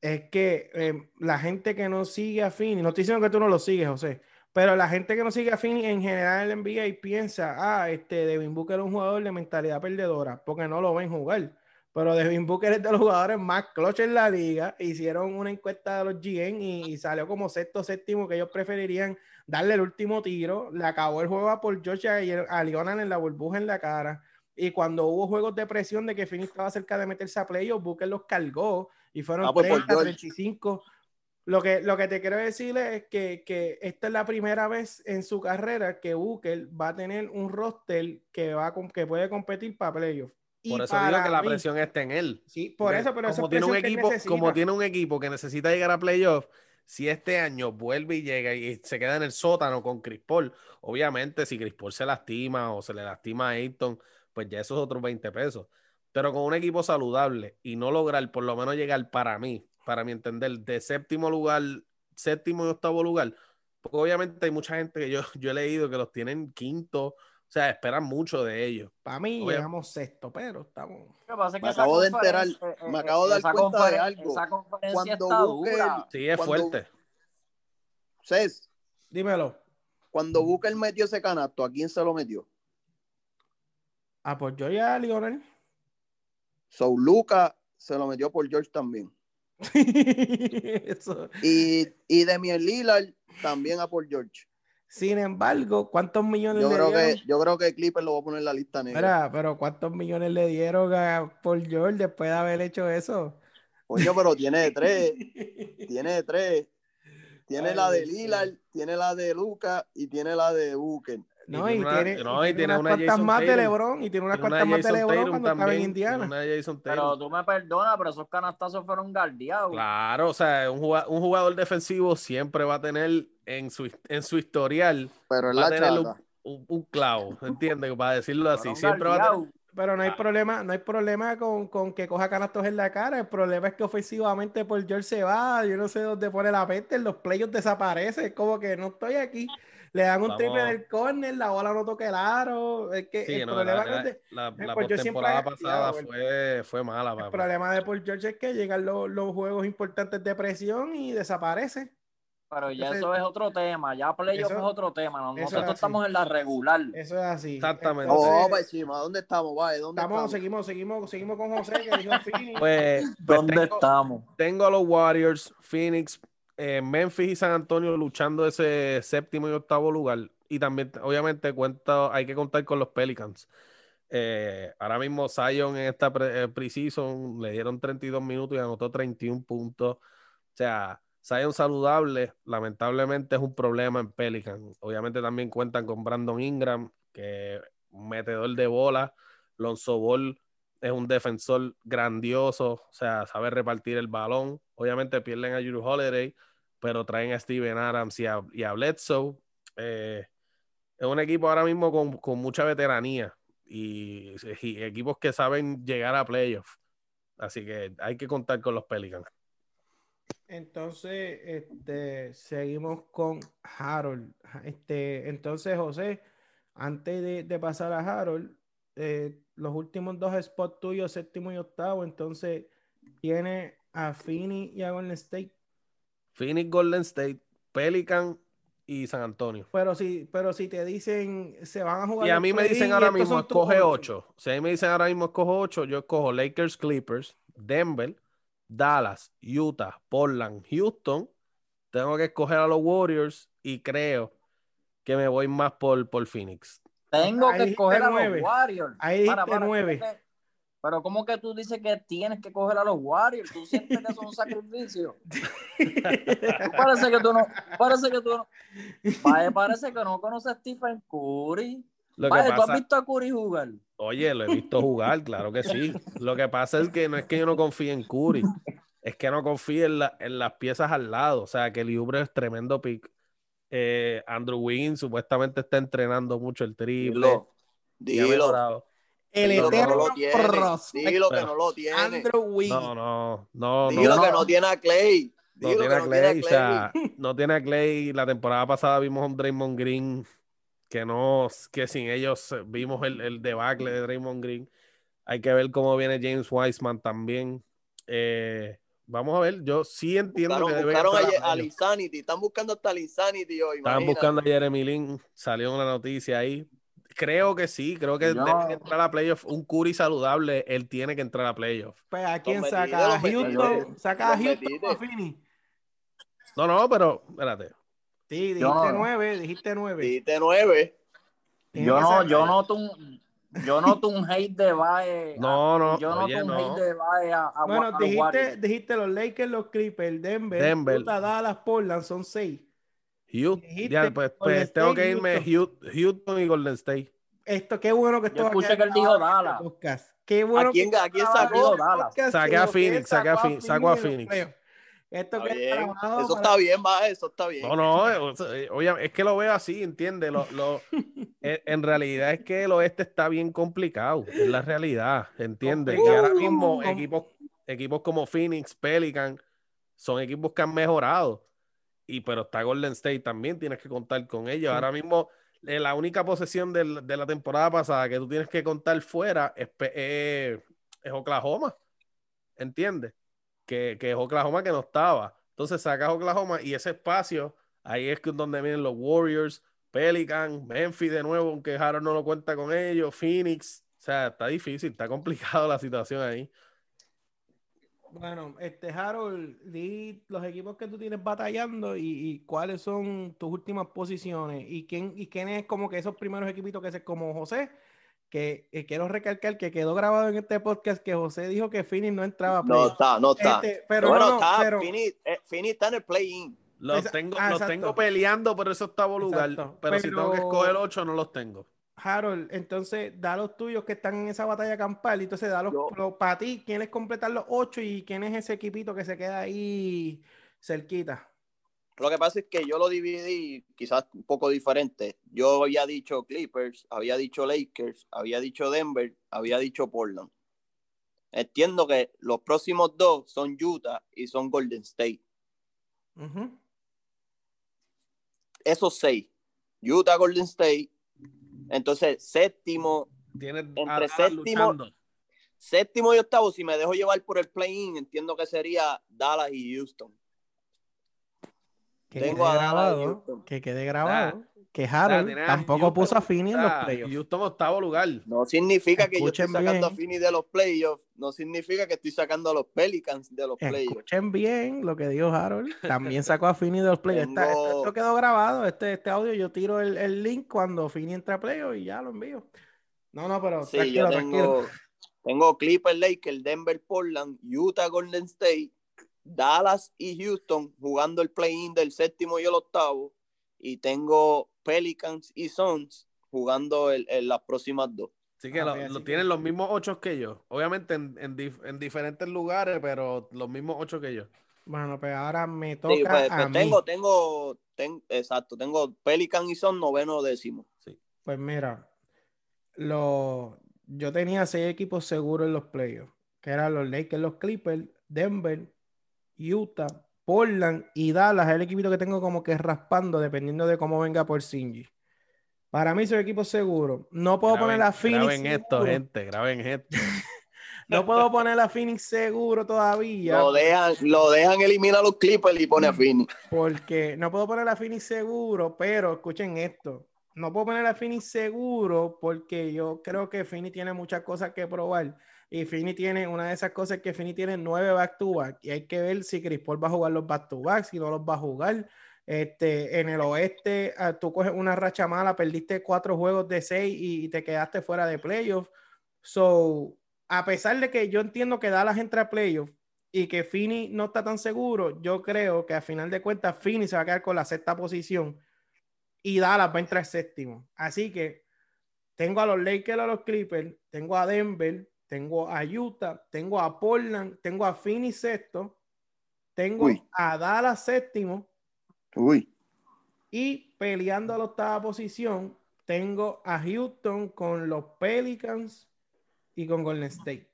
es que eh, la gente que no sigue a Finney, no estoy diciendo que tú no lo sigues, José, pero la gente que no sigue a Finney en general en el NBA piensa, ah, este Devin Booker es un jugador de mentalidad perdedora, porque no lo ven jugar. Pero Devin Booker es de los jugadores más clutch en la liga. Hicieron una encuesta de los GM y, y salió como sexto, séptimo, que ellos preferirían darle el último tiro. Le acabó el juego a Paul George y a Leonard en la burbuja en la cara. Y cuando hubo juegos de presión de que Phoenix estaba cerca de meterse a playoffs, Booker los cargó y fueron Ah, pues, Paul 30, George. 35. Lo que, lo que te quiero decir es que, que esta es la primera vez en su carrera que Booker va a tener un roster que, va a que puede competir para playoffs. Y Por eso digo que la mí- presión está en él. Sí, por eso, pero como tiene un equipo, como tiene un equipo que necesita llegar a playoffs, si este año vuelve y llega y se queda en el sótano con Chris Paul, obviamente si Chris Paul se lastima o se le lastima a Ayton, pues ya esos otros 20 pesos. Pero con un equipo saludable y no lograr por lo menos llegar para mí, para mi entender, de séptimo lugar, séptimo y octavo lugar, porque obviamente hay mucha gente que yo, yo he leído que los tienen quinto, o sea, esperan mucho de ellos. Para mí llegamos sexto, pero estamos. Lo que pasa es que Me acabo de enterar, conferencia- me acabo de dar cuenta de algo. Esa conferencia Cuando está Booker- dura. Sí, es Cuando- fuerte. Cés, Dímelo. cuando Booker metió ese canasto, ¿a quién se lo metió? Apoyó ya a Lionel. So Lucas se lo metió por George también. (laughs) Eso. Y, y Demian Lillard también a por George. Sin embargo, ¿cuántos millones Yo le creo dieron? que, yo creo que Clipper lo va a poner en la lista negra. Espera, pero ¿cuántos millones le dieron a Paul George después de haber hecho eso? Coño, pero tiene de tres, (laughs) tiene de tres. Tiene Ay, la de. Lillard, tiene la de Lucas y tiene la de Booker. No, Y y tiene una- tiene, no, y tiene tiene unas una cuantas más de. LeBron y tiene unas cuantas más de LeBron Tatum cuando estaba en Indiana. Pero tú me perdonas, pero esos canastazos fueron guardiados. Claro, o sea, un jugador, un jugador defensivo siempre va a tener en su, en su historial Pero va a tener un, un, un clavo, ¿entiendes? Para decirlo así, siempre va a tener... Pero no hay Ah. problema, no hay problema con, con que coja canastos en la cara. El problema es que ofensivamente Paul George se va. Yo no sé dónde pone la peste. En los playoffs desaparece. Es como que no estoy aquí. Le dan un triple Vamos. del corner, la bola no toca el aro. Es que Sí, el no, problema la, es de- la, la, la pues he- pasada fue, fue mala, el papá. problema de Paul George es que llegan los, los juegos importantes de presión y desaparece. Pero ya Ese- eso es otro tema. Ya playoff es otro tema. Nosotros estamos en la regular. Eso es así. Exactamente. Oh, para encima. ¿Dónde estamos? Vale, ¿dónde estamos, estamos? seguimos, seguimos, seguimos con José, que dijo (laughs) Fini. Pues, pues ¿Dónde tengo, estamos? tengo a los Warriors, Phoenix, eh, Memphis y San Antonio luchando ese séptimo y octavo lugar. Y también, obviamente, cuenta, hay que contar con los Pelicans. Eh, ahora mismo Zion en esta pre- eh, preseason le dieron 32 minutos y anotó 31 puntos. O sea, Zion saludable, lamentablemente es un problema en Pelicans. Obviamente también cuentan con Brandon Ingram, que metedor de bola. Lonzo Ball es un defensor grandioso, o sea, sabe repartir el balón. Obviamente pierden a Drew Holiday, pero traen a Steven Adams y a, y a Bledsoe. Eh, es un equipo ahora mismo con, con mucha veteranía y, y equipos que saben llegar a playoffs. Así que hay que contar con los Pelicans. Entonces, este, seguimos con Harold. Este, entonces, José, antes de, de pasar a Harold, eh, los últimos dos spots tuyos, séptimo y octavo, entonces tiene a Fini y a Golden State. Phoenix, Golden State, Pelican y San Antonio. Pero si, pero si te dicen se van a jugar. Y a mí me dicen ahora mismo, escoge ocho. 8. Si a mí me dicen ahora mismo, escojo 8, yo escojo Lakers, Clippers, Denver, Dallas, Utah, Portland, Houston. Tengo que escoger a los Warriors y creo que me voy más por, por Phoenix. Tengo Ahí que escoger a los Warriors. Ahí Para, dijiste para, ¿cómo nueve. que- pero ¿cómo que tú dices que tienes que coger a los Warriors? ¿Tú sientes que eso es un sacrificio? (laughs) parece que tú no, parece que tú no, Vaya, parece que no conoces a Stephen Curry. Lo que Vaya, ¿tú has pasa, visto a Curry jugar? oye, lo he visto jugar, claro que sí. Lo que pasa es que no es que yo no confíe en Curry, es que no confíe en, la- en las piezas al lado. O sea, que Liubre es tremendo pick. Eh, Andrew Wiggins supuestamente está entrenando mucho el triple. Dilo, dilo. El dilo no eterno lo tiene. Dilo que no lo tiene. Andrew Wiggins. No, no, no, no. Dilo no. que no tiene a Clay. No Dilo tiene que a no Clay, tiene o a sea, Clay. no tiene a Clay. La temporada pasada vimos a un Draymond Green que no, que sin ellos eh, vimos el, el debacle de Draymond Green. Hay que ver cómo viene James Wiseman también. Eh, vamos a ver, yo sí entiendo Buscaron, que deben buscaron a. Insanity. Están buscando hasta Insanity hoy. Imagínate. buscando a Jeremy Lin, salió una noticia ahí. Creo que sí, creo que Yo- deben entrar a playoff. Un Curry saludable, él tiene que entrar a playoff. Pues a quién saca? ¿A. Houston? ¿Saca a Houston a Phoenix? No, no, pero espérate. Sí, dijiste Yo no. nueve, dijiste nueve. Diste nueve. Yo no, yo noto un, yo noto un hate de Bae. No, no, Yo noto oye, un no. hate de Bae a, a, Bueno, a los dijiste, dijiste los Lakers, los Clippers, Denver, Denver. Utah, Dallas, Portland, son seis. Houston, Dijiste ya, pues, pues tengo State, que irme Houston. Houston, y Golden State. Esto, qué bueno que esto Yo escuché que él dijo Dallas. este. Qué bueno ¿A quién- que a quién grabado sacó? este Dallas. Saqué a Phoenix, saqué a sacó Phoenix, saco a Phoenix. Esto Está bien. Eso para- está bien, va, eso está bien. No, no, eh, o sea, eh, oye, es que lo veo así, ¿entiendes? Lo, lo- (laughs) en, realidad es que el oeste está bien complicado, es la realidad, ¿entiendes? Y ahora mismo Com- equipos, equipos como Phoenix, Pelican, son equipos que han mejorado. Y pero está Golden State también, tienes que contar con ellos. Ahora mismo, eh, la única posesión del- de la temporada pasada que tú tienes que contar fuera es, eh, es Oklahoma, ¿entiendes? Que, que es Oklahoma que no estaba. Entonces sacas Oklahoma y ese espacio, ahí es donde vienen los Warriors, Pelican, Memphis de nuevo, aunque Harold no lo cuenta con ellos, Phoenix. O sea, está difícil, está complicado (laughs) la situación ahí. Bueno, este Harold, di los equipos que tú tienes batallando y, y cuáles son tus últimas posiciones y quién y quién es como que esos primeros equipitos que se como José, que eh, quiero recalcar que quedó grabado en este podcast que José dijo que Phoenix no entraba a No está, no está. Este, pero bueno, no, está, pero- Fini, eh, Fini está en el play-in. Los, Esa- tengo, ah, los tengo peleando, pero eso octavo lugar. Exacto. Pero, si tengo que escoger ocho, no los tengo. Harold, entonces da los tuyos que están en esa batalla campal y entonces da los, Yo- los- para ti, ¿quién es completar los ocho y quién es ese equipito que se queda ahí cerquita? Lo que pasa es que yo lo dividí quizás un poco diferente. Yo había dicho Clippers, había dicho Lakers, había dicho Denver, había dicho Portland. Entiendo que los próximos dos son Utah y son Golden State. Ujú. Esos seis. Utah, Golden State. Entonces, séptimo, Tienes Entre séptimo- luchando. séptimo y octavo, si me dejo llevar por el play-in, entiendo que sería Dallas y Houston. Que Tengo quede a grabado, Houston. que quede grabado, que Harold a tampoco Houston, puso a Finney en los playoffs. Houston octavo lugar. No significa que yo estoy Escuchen sacando a bien. Fini de los playoffs. No significa que estoy sacando a los Pelicans de los playoffs. Escuchen bien lo que dijo Harold. También sacó a Finney de los (laughs) playoffs. Esta- Tengo- esto, esto quedó grabado. Este, este audio yo tiro el, el link cuando Finney entra a playoffs y ya lo envío. No, no, pero Sí, tranquilo, yo tranquilo. tengo, tengo Clippers, Lakers, Denver, Portland, Utah, Golden State, Dallas y Houston jugando el play-in del séptimo y el octavo. Y tengo Pelicans y Suns jugando el, el- las próximas dos. Así que Ah, lo, tienen los mismos ocho que yo. Obviamente en, en dif- en diferentes lugares, pero los mismos ocho que yo. Bueno, pues ahora me toca Sí, pues, a pues mí. tengo, tengo, ten- exacto, tengo Pelicans y Suns noveno décimo. Pues mira, lo, yo tenía seis equipos seguros en los playoffs, que eran los Lakers, los Clippers, Denver, Utah, Portland y Dallas, es el equipito que tengo como que raspando dependiendo de cómo venga por Singy. Para mí son equipos seguros. No puedo Graben- poner a Phoenix Graben esto, seguro. gente, graben esto. (laughs) No puedo poner a Phoenix seguro todavía. Lo dejan, lo dejan eliminar a los Clippers y pone a Fini. Porque no puedo poner a Phoenix seguro, pero escuchen esto. No puedo poner a Phoenix seguro porque yo creo que Phoenix tiene muchas cosas que probar. Y Phoenix tiene una de esas cosas que Phoenix tiene nueve back to back. Y hay que ver si Chris Paul va a jugar los back to back, si no los va a jugar. Este, en el oeste, ah, tú coges una racha mala, perdiste cuatro juegos de seis y, te quedaste fuera de playoffs. So, a pesar de que yo entiendo que Dallas entra a playoffs y que Fini no está tan seguro, yo creo que a final de cuentas Fini se va a quedar con la sexta posición y Dallas va a entrar séptimo. Así que tengo a los Lakers, a los Clippers, tengo a Denver, tengo a Utah, tengo a Portland, tengo a Fini sexto, tengo a Dallas séptimo Uy. Y peleando a la octava posición, tengo a Houston con los Pelicans y con Golden State.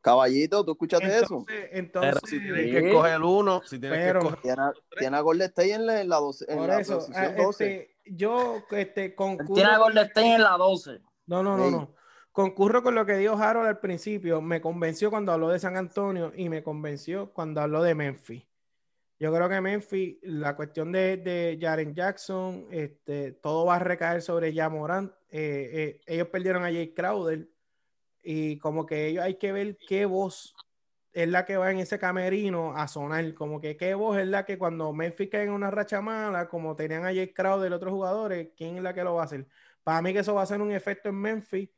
Caballito, ¿tú escuchaste eso? Entonces, pero si tienes que escoger el uno, si tienes que escoger tiene, tiene, a Golden State en la, en la, 12, en la eso, posición 12. Este, yo este, concurro. Tiene a Golden State en la 12. No, no, no, no. Concurro con lo que dijo Harold al principio. Me convenció cuando habló de San Antonio y me convenció cuando habló de Memphis. Yo creo que Memphis, la cuestión de, de Jaren Jackson, este, todo va a recaer sobre ya Morant. Eh, eh, ellos perdieron a Jay Crowder y como que ellos hay que ver qué voz es la que va en ese camerino a sonar. Como que qué voz es la que cuando Memphis cae en una racha mala, como tenían a Jay Crowder y otros jugadores, ¿quién es la que lo va a hacer? Para mí que eso va a ser un efecto en Memphis.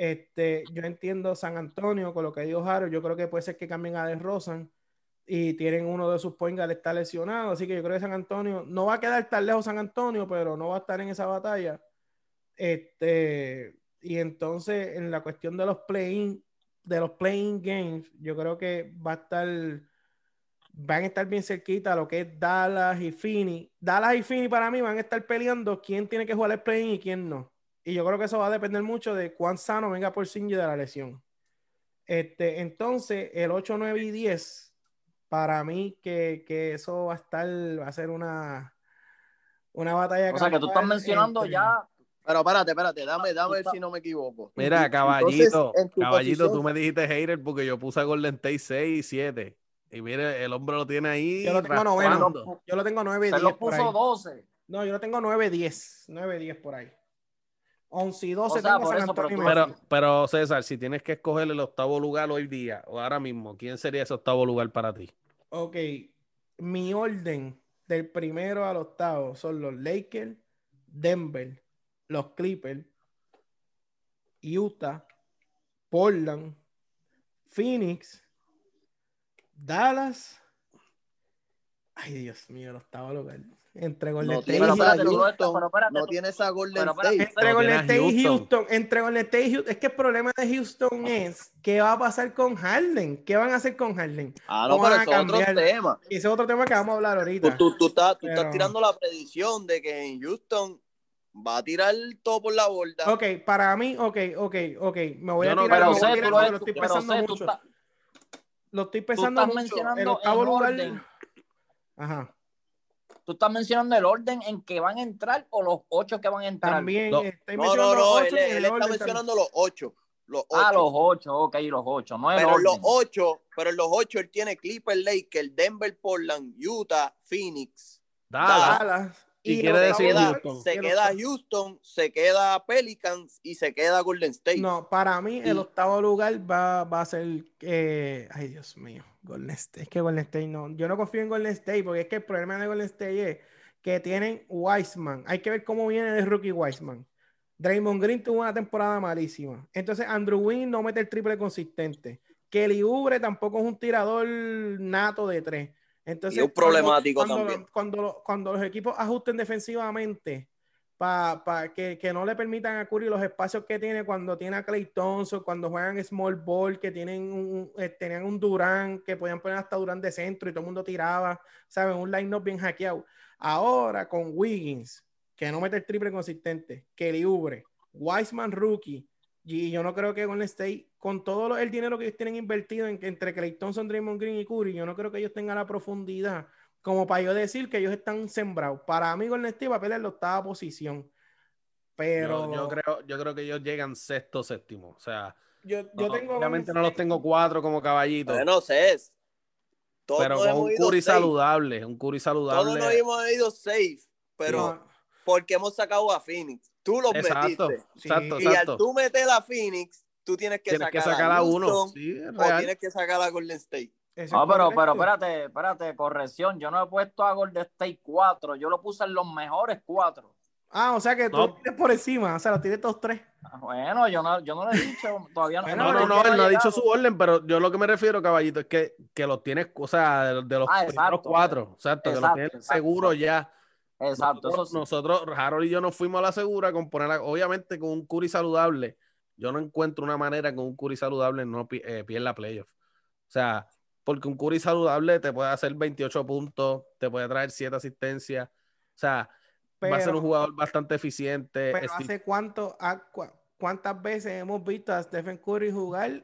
Este, yo entiendo San Antonio con lo que dijo Jaro, yo creo que puede ser que cambien a DeRozan y tienen uno de sus point está lesionado, así que yo creo que San Antonio no va a quedar tan lejos San Antonio, pero no va a estar en esa batalla. Este, y entonces en la cuestión de los play de los playing games, yo creo que va a estar van a estar bien cerquita lo que es Dallas y Fini. Dallas y Fini para mí van a estar peleando quién tiene que jugar el play y quién no. Y yo creo que eso va a depender mucho de cuán sano venga por Singy de la lesión. Este, entonces, el 8, 9 y 10 para mí que, que, eso va a estar, va a ser una, una batalla. O sea, que tú estás mencionando ya. Pero espérate, espérate, dame, dame ver si no me equivoco. Mira, caballito, caballito, tú me dijiste hater porque yo puse a Golden State 6 y 7. Y mire, el hombre lo tiene ahí. Yo lo tengo noveno. Yo lo tengo 9 y 10. lo puso 12. No, yo lo tengo 9 10. 9 10 por ahí. 11 y 12 o sea, por eso, pero, pero, César, si tienes que escoger el octavo lugar hoy día o ahora mismo, ¿quién sería ese octavo lugar para ti? Ok, mi orden del primero al octavo son los Lakers, Denver, los Clippers, Utah, Portland, Phoenix, Dallas. Ay, Dios mío, el octavo lugar. Entre Golden no State y Houston. no tienes a Golden State. Entre Golden State y Houston. Entre Golden State y Houston. Es que el problema de Houston es qué va a pasar con Harden. ¿Qué van a hacer con Harden? Ah, no, pero eso es otro tema. Ese es otro tema que vamos a hablar ahorita. Tú, tú, estás, tú estás tirando la predicción de que en Houston va a tirar todo por la borda. Ok, para mí, ok, ok, ok. Me voy a tirar. Pero sé, tú lo, estoy pensando mucho. Lo estoy pensando mucho. El octavo lugar. Ajá tú estás mencionando el orden en que van a entrar o los ocho que van a entrar. También no, estoy mencionando no, no, él, él está mencionando los ocho. Los ocho. Ah, los ocho, ok, los ocho. No pero los ocho, pero en los ocho él tiene Clipper Lakers, Denver, Portland, Utah, Phoenix, Dallas. Dallas y, quiere decir Houston. Se queda Houston, se queda Pelicans y se queda Golden State. No, para mí el octavo lugar va, va a ser. Eh, ay, Dios mío, Golden State. Es que Golden State no. Yo no confío en Golden State porque es que el problema de Golden State es que tienen Wiseman. Hay que ver cómo viene el rookie Wiseman. Draymond Green tuvo una temporada malísima. Entonces Andrew Wynn no mete el triple consistente. Kelly Ubre tampoco es un tirador nato de tres. Entonces, y es problemático cuando, también. Cuando, cuando, los equipos ajusten defensivamente para que, que, no le permitan a Curry los espacios que tiene cuando tiene a Clay Thompson, cuando juegan small ball, que tienen un, eh, tenían un Durán, que podían poner hasta Durán de centro y todo el mundo tiraba, ¿saben? Un line-up bien hackeado. Ahora con Wiggins, que no mete el triple consistente, Kelly Ubre, Wiseman rookie, y yo no creo que Golden State, con todo el dinero que ellos tienen invertido en, entre Clay Thompson, Draymond Green y Curry, yo no creo que ellos tengan la profundidad como para yo decir que ellos están sembrados. Para mí, Golden State va a pelear la octava posición. Pero. Yo, creo, yo creo que ellos llegan sexto, séptimo. O sea, yo, yo tengo. Obviamente no los tengo cuatro como caballitos. no sé. pero con un Curry saludable. Un Curry saludable. Todos nos hemos ido safe. Pero. Porque hemos sacado a Phoenix. Tú los exacto, metiste. Exacto, y al tú meter a Phoenix, tú tienes que, tienes sacar, que sacar a, uno. Sí, o tienes que sacar a Golden State. Eso No, pero, pero espérate, espérate, corrección. Yo no he puesto a Golden State 4, yo lo puse en los mejores 4. Ah, o sea que tú No. tienes por encima, o sea, lo tienes todos tres. Bueno, yo no, yo no lo he dicho, (laughs) todavía no. Bueno, No, no, no, él no ha dicho su orden, pero yo lo que me refiero, caballito, es que, que los tienes, o sea, de, de los Ah, primeros cuatro, exacto, que los Exacto, tienes exacto. seguros ya. Exacto, eso Nosotros, sí. nosotros, Harold y yo nos fuimos a la segura con poner, obviamente con un Curry saludable. Yo no encuentro una manera que un Curry saludable no eh, pierda playoff. O sea, porque un Curry saludable te puede hacer 28 puntos, te puede traer 7 asistencias. O sea, va a ser un jugador bastante eficiente. Pero Steve- hace cuánto, a cuántas veces hemos visto a Stephen Curry jugar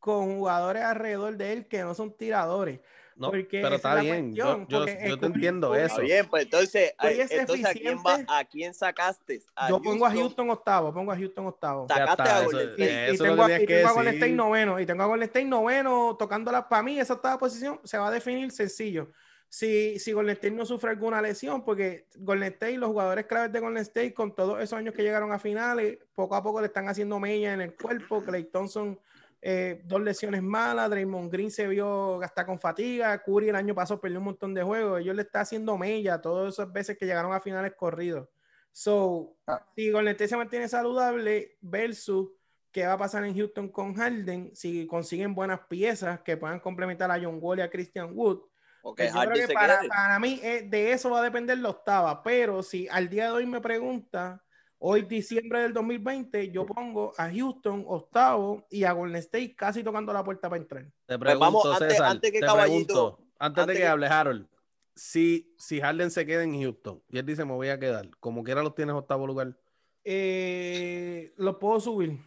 con jugadores alrededor de él que no son tiradores. no, porque pero está es bien. Yo, cuestión, yo, te entiendo Curry- eso. Está bien, pues entonces, a- es entonces ¿a quién, va, eficiente. ¿a quién sacaste? ¿A Yo pongo a Houston? Octavo, pongo a Houston octavo. Sacaste está, a Golden Y, State. y tengo, a- tenías y que tengo a Golden. State noveno. Y tengo a Golden State noveno tocándola. Para mí, esa octava posición se va a definir sencillo. Si, si Golden State no sufre alguna lesión, porque Golden State, los jugadores claves de Golden State, con todos esos años que llegaron a finales, poco a poco le están haciendo mella en el cuerpo. Clay Thompson, eh, dos lesiones malas. Draymond Green se vio hasta con fatiga. Curry el año pasado perdió un montón de juegos. Ellos le están haciendo mella todas esas veces que llegaron a finales corridos. So, Ah. si Golden State se mantiene saludable versus qué va a pasar en Houston con Harden, si consiguen buenas piezas que puedan complementar a John Wall y a Christian Wood. Porque Pues yo creo Harden que para, para mí eh, de eso va a depender la octava, pero si al día de hoy me pregunta, hoy diciembre del 2020, yo pongo a Houston octavo y a Golden State casi tocando la puerta para entrar. Te Pues vamos, pregunto, antes- César, antes que te Caballito- pregunto, antes, de antes que que- hable Harold, si, si Harden se queda en Houston y él dice me voy a quedar, como quiera los tienes octavo lugar. Eh, lo puedo subir.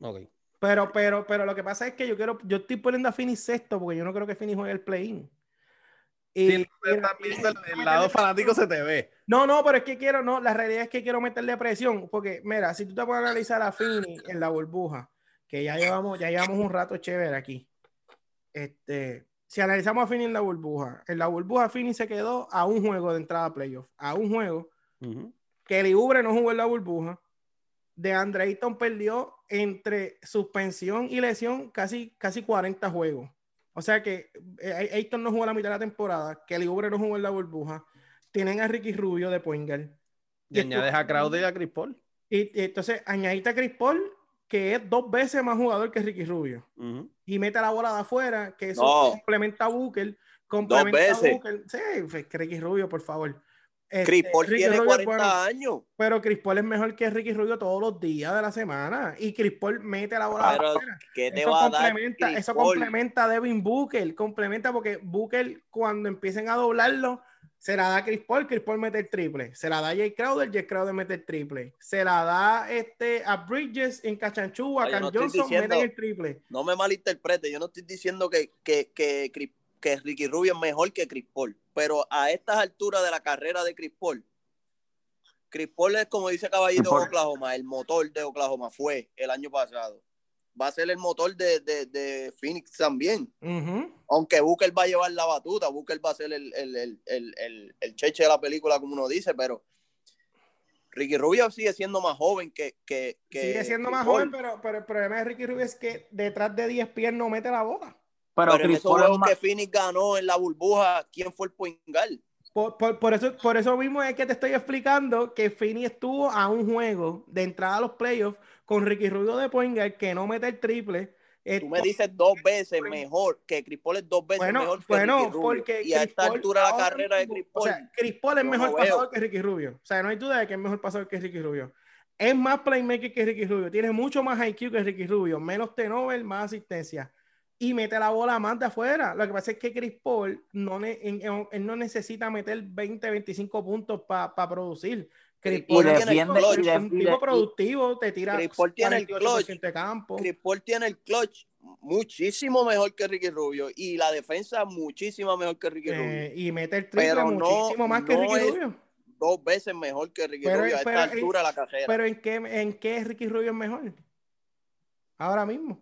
Ok. Pero, pero, pero lo que pasa es que yo quiero, yo estoy poniendo a Fini sexto porque yo no creo que Fini juegue el play-in. Y- Sí, estás viendo el, el lado fanático se te ve. No, no, pero es que quiero, no, la realidad es que quiero meterle presión, porque mira, si tú te puedes analizar a Fini en la burbuja, que ya llevamos, ya llevamos un rato chévere aquí. Este, si analizamos a Fini en la burbuja, en la burbuja Fini se quedó a un juego de entrada a playoff, a un juego que el Ubre no jugó en la burbuja. De Andre Ayton perdió entre suspensión y lesión casi, casi 40 juegos. O sea que eh, Ayton no jugó la mitad de la temporada, que el Ubre no jugó en la burbuja. Tienen a Ricky Rubio de Poingal. Y añades a Crowder y a Chris Paul. Y, y entonces añadiste a Chris Paul, que es dos veces más jugador que Ricky Rubio. Y mete la bola de afuera, que eso No. complementa a Booker. Complementa a veces. Booker. Sí, pues, que Ricky Rubio, por favor. Chris Este, Paul Ricky tiene Rubio es 40 bueno. años. Pero Chris Paul es mejor que Ricky Rubio todos los días de la semana. Y Chris Paul mete la bola Pero, afuera. ¿qué te Eso va a dar complementa, Chris eso Paul? complementa a Devin Booker. Complementa porque Booker, cuando empiecen a doblarlo, se la da a Chris Paul, Chris Paul mete el triple. Se la da a Jay Crowder, Jay Crowder mete el triple. Se la da este, a Bridges en Cachanchú, a Oye, Cam no Johnson, diciendo- meten el triple. No me malinterprete, yo no estoy diciendo que, que, que, Chris- que Ricky Rubio es mejor que Chris Paul, pero a estas alturas de la carrera de Chris Paul, Chris Paul es como dice Caballito Paul. Oklahoma, el motor de Oklahoma fue el año pasado. Va a ser el motor de, de, de Phoenix también. Aunque Booker va a llevar la batuta, Booker va a ser el, el, el, el, cheche de la película, como uno dice, pero Ricky Rubio sigue siendo más joven que. que, que Sigue siendo Chris más Paul. joven, pero, pero el problema de Ricky Rubio es que detrás de 10 pies no mete la bola. Pero, Pero, en Chris esos Paul es juegos más- que Phoenix ganó en la burbuja, ¿quién fue el point guard? Por, por- por eso, por eso mismo es que te estoy explicando que Fini estuvo a un juego de entrada a los playoffs con Ricky Rubio de point guard que no mete el triple. Eh, Tú me dices dos veces mejor que Chris Paul es dos veces bueno, mejor que bueno, Ricky Rubio. porque y a Chris esta Paul altura de la carrera de Chris O Paul, sea, Chris Paul es mejor no pasador que Ricky Rubio. O sea, no hay duda de que es mejor pasador que Ricky Rubio. Es más playmaker que Ricky Rubio. Tiene mucho más IQ que Ricky Rubio. Menos turnover, más asistencia. Y mete la bola más de afuera. Lo que pasa es que Chris Paul no, ne- en- en- él no necesita meter 20, 25 puntos para producir. Chris Paul es un tipo- productivo, te tira Chris Paul tiene el 48% de campo. Chris Paul tiene el clutch muchísimo mejor que Ricky Rubio y la defensa muchísimo mejor que Ricky eh, Rubio. y mete el triple Pero no- muchísimo más que no Ricky Rubio. Dos veces mejor que Ricky Pero- Rubio a esta pero- altura de la carrera. Pero ¿en qué, ¿en qué Ricky Rubio es mejor? Ahora mismo.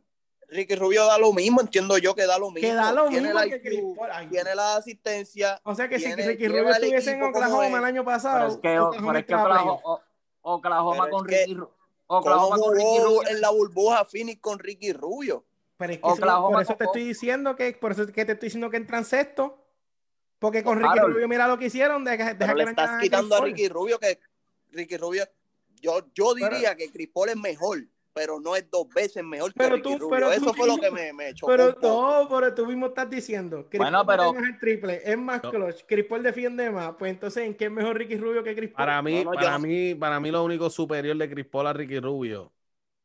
Ricky Rubio da lo mismo, entiendo yo que da lo mismo. Que da lo tiene mismo que IQ, Chris tiene la asistencia. O sea que si tiene- Ricky lleva Rubio estuviese en Oklahoma el año Pero pasado, es que, Oklahoma pero es que Oklahoma. O- Oklahoma Pero con es que, Ricky Ru- ¿Cómo Oklahoma con Ricky jugó Rubio. en la burbuja Phoenix con Ricky Rubio? Pero es que eso- Oklahoma por eso te estoy diciendo que, por eso que te estoy diciendo que entran sexto. Porque con Ricky Harold. Rubio, mira lo que hicieron, deja, deja Pero que le estás quitando a Ricky Rubio que Ricky Rubio, yo, yo diría que Chris Paul es mejor, pero no es dos veces mejor que Pero Ricky tú- Rubio. pero tú Eso fue lo que me, me chocó. Pero no, pero tú mismo estás diciendo. Chris Bueno, Paul pero- más el triple, es más No. clutch. Chris Paul defiende más. Pues entonces, ¿en qué es mejor Ricky Rubio que Chris Paul? Para mí, No, no, yo para mí, para mí lo único superior de Chris Paul a Ricky Rubio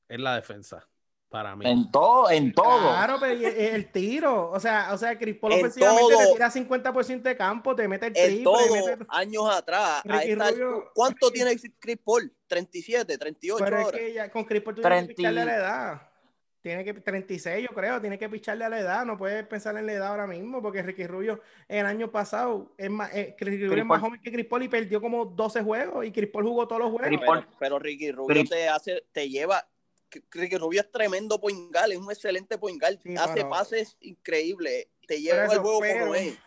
es la defensa. Para mí. En todo, en todo. Claro, pero el, tiro. O sea, o sea, Chris Paul En ofensivamente todo. te tira 50% de campo, te mete el En triple. todo, mete- años atrás. esta- Rubio- ¿Cuánto tiene Chris Paul? 37, 38 Pero es ahora. que ya con Chris Paul tú tienes que 30 picharle a la edad. Tiene que 36, yo creo, tiene que picharle a la edad, no puedes pensar en la edad ahora mismo, porque Ricky Rubio el año pasado es más, eh, Ricky Rubio es más joven que Chris Paul y perdió como 12 juegos y Chris Paul jugó todos los juegos. Pero, Ricky Rubio Chris- te hace, te lleva. Ricky Rubio es tremendo point guard, es un excelente point guard, Sí, hace pases increíbles, te lleva eso, el juego pero- como es.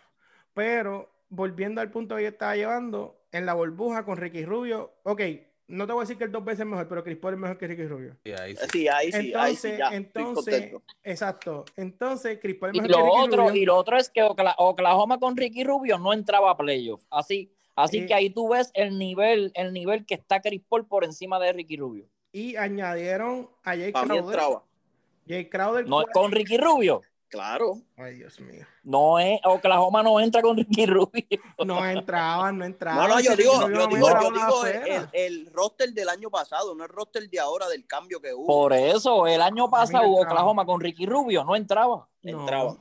Pero volviendo al punto que yo estaba llevando, en la burbuja con Ricky Rubio, ok, no te voy a decir que el dos veces mejor, pero Chris Paul es mejor que Ricky Rubio. Y ahí sí. Sí, ahí sí, ahí Entonces, sí, ya, entonces, exacto. Entonces, Chris Paul es Y mejor que lo Ricky otro, Rubio. y lo otro es que Okla- Oklahoma con Ricky Rubio no entraba a playoff. Así, así Sí. que ahí tú ves el nivel, el nivel que está Chris Paul por encima de Ricky Rubio. Y añadieron a Jay Crowder. entraba. Jay Crowder. No es con Ricky Rubio. Claro. Ay, Dios mío. No es, Oklahoma no entra con Ricky Rubio. No entraban, no entraban. No, no, yo digo, yo no digo, yo digo el, roster del año pasado, no el roster de ahora del cambio que hubo. Por eso, el año pasado entraba. Oklahoma con Ricky Rubio no entraba. No. entraban.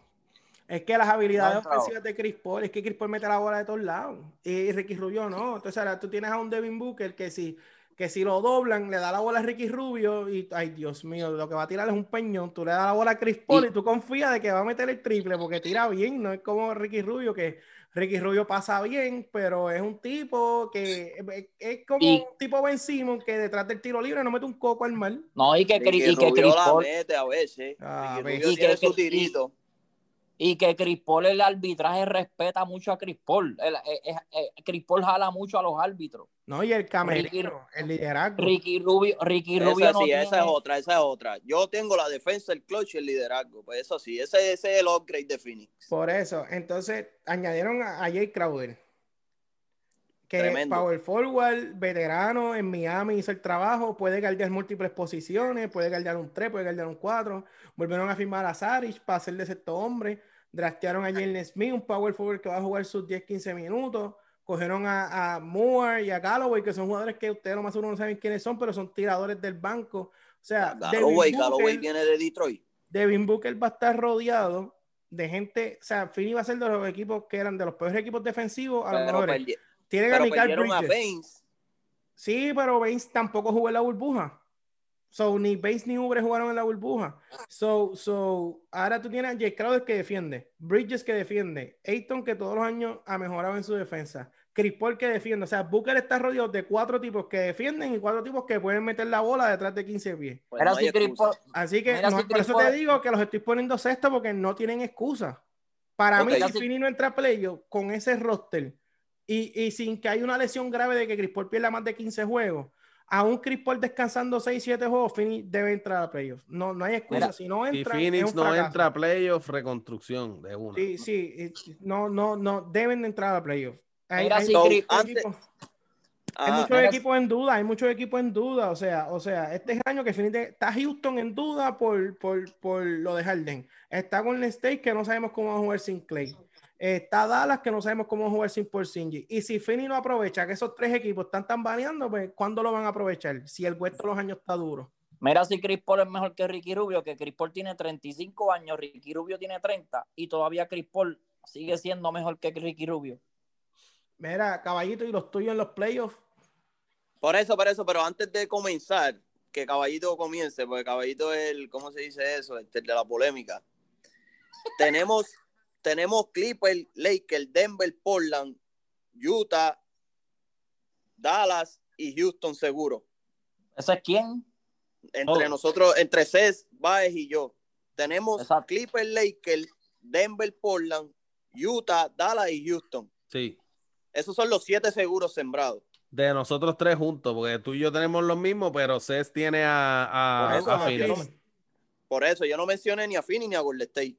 Es que las habilidades No entraba. ofensivas de Chris Paul, es que Chris Paul mete la bola de todos lados. Y Ricky Rubio no. Entonces ahora tú tienes a un Devin Booker que si, que si lo doblan, le da la bola a Ricky Rubio y, ay Dios mío, lo que va a tirar es un peñón. Tú le das la bola a Chris Paul y, Y- tú confías de que va a meter el triple porque tira bien. No es como Ricky Rubio, que Ricky Rubio pasa bien, pero es un tipo que es, es como Y- un tipo Ben Simon que detrás del tiro libre no mete un coco al mal. No, y que, Ricky y que Rubio Chris la mete a veces. Ah, Ricky. Rubio Y tiene que- su tirito. Y que Chris Paul, el arbitraje respeta mucho a Chris Paul. El- eh, eh, eh, Chris Paul jala mucho a los árbitros. No, y el Ricky- camerino, el liderazgo. Ricky Rubio, Ricky Rubio Esa no sí, tiene- esa es otra, esa es otra. Yo tengo la defensa, el clutch y el liderazgo. Pues eso sí, ese, ese es el upgrade de Phoenix. Por eso, entonces añadieron a, a Jay Crowder, que Tremendo. power forward, veterano en Miami, hizo el trabajo, puede guardar múltiples posiciones, puede guardar un 3, puede guardar un 4. Volvieron a firmar a Saric para ser de sexto hombre. Draftearon a Jalen Smith, un power forward que va a jugar sus 10-15 minutos. Cogieron a, a Moore y a Galloway, que son jugadores que ustedes lo más seguro no saben quiénes son, pero son tiradores del banco. O sea, Galloway, Devin Galloway Booker- viene de Detroit. Devin Booker va a estar rodeado de gente, o sea, Philly va a ser de los equipos que eran de los peores equipos defensivos a los mejores. Tienen a Michael a Bridges. Baines. Sí, pero Baines tampoco jugó en la burbuja. So, ni Baines ni Ubre jugaron en la burbuja. So, so, ahora tú tienes a Jay Crowder que defiende, Bridges que defiende, Ayton que todos los años ha mejorado en su defensa, Chris Paul que defiende. O sea, Booker está rodeado de cuatro tipos que defienden y cuatro tipos que pueden meter la bola detrás de 15 pies. Pues Era no hay si Chris excusa. Paul- Así que Mira, no, si por Chris eso Paul- te digo que los estoy poniendo sexto porque no tienen excusa. Para mí, Ok. si Fini no entra a playoff con ese roster y, y sin que haya una lesión grave de que Chris Paul pierda más de 15 juegos, aún Chris Paul descansando 6, 7 juegos, Fini debe entrar a playoff. No, no hay excusa. Mira, si no Si entra, Phoenix es un no entra a playoff, reconstrucción de una. Sí, sí, eh, no, no, no, deben de entrar a playoff. Hay, Mira, hay si muchos Chris- antes- equipos- hay muchos equipos en duda, hay muchos equipos en duda, o sea, o sea, este es el año que Phoenix está Houston en duda por, por, por lo de Harden, está Golden State que no sabemos cómo va a jugar sin Clay, está Dallas que no sabemos cómo jugar sin Porzingis, y si Phoenix no aprovecha que esos tres equipos están tan baneando, pues ¿cuándo lo van a aprovechar? Si el resto de los años está duro. Mira si Chris Paul es mejor que Ricky Rubio, que Chris Paul tiene 35 años, Ricky Rubio tiene 30 y todavía Chris Paul sigue siendo mejor que Ricky Rubio. Mira, caballito, y los tuyos en los playoffs, Por eso, por eso, pero antes de comenzar, que Caballito comience, porque Caballito es el, ¿cómo se dice eso? Este, el de la polémica. tenemos, tenemos Clippers, Lakers, Denver, Portland, Utah, Dallas y Houston seguro. ¿Ese es quién? Entre Oh. nosotros, entre Cés, Baez y yo. Tenemos Exacto. Clippers, Lakers, Denver, Portland, Utah, Dallas y Houston. Sí. Esos son los siete seguros sembrados. De nosotros tres juntos, porque tú y yo tenemos los mismos, pero Cés tiene a, a, Por eso, a Phoenix. yo no- Por eso yo no mencioné ni a Phoenix ni a Golden State.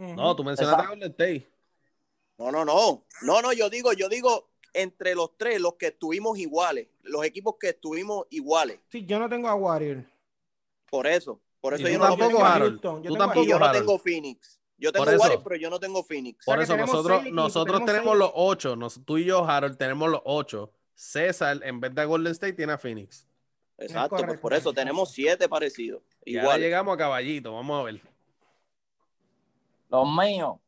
No, tú mencionaste a Golden State. No, no, no. No, no, yo digo, yo digo entre los tres, los que estuvimos iguales, los equipos que estuvimos iguales. Sí, yo no tengo a Warrior. Por eso, por eso yo tú no tampoco. Houston, yo tengo a tampoco, Y yo no tengo Phoenix. Yo tengo. Warriors, pero yo no tengo Phoenix. Por sea, eso tenemos nosotros, equipos, nosotros tenemos los ocho. Nos- tú y yo, Harold, tenemos los ocho. César, en vez de a Golden State, tiene a Phoenix. Exacto, pues por eso tenemos siete parecidos. Igual. llegamos a caballito. Vamos a ver. Los míos.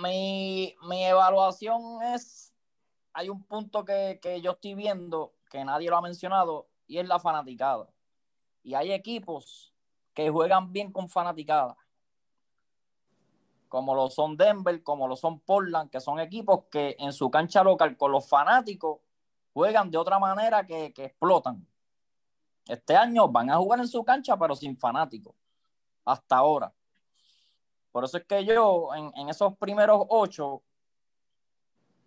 Mi, mi evaluación es. Hay un punto que, que yo estoy viendo que nadie lo ha mencionado y es la fanaticada. Y hay equipos que juegan bien con fanaticada. Como lo son Denver, como lo son Portland, que son equipos que en su cancha local con los fanáticos juegan de otra manera que, que explotan. Este año van a jugar en su cancha, pero sin fanáticos. Hasta ahora. Por eso es que yo, en, en esos primeros ocho,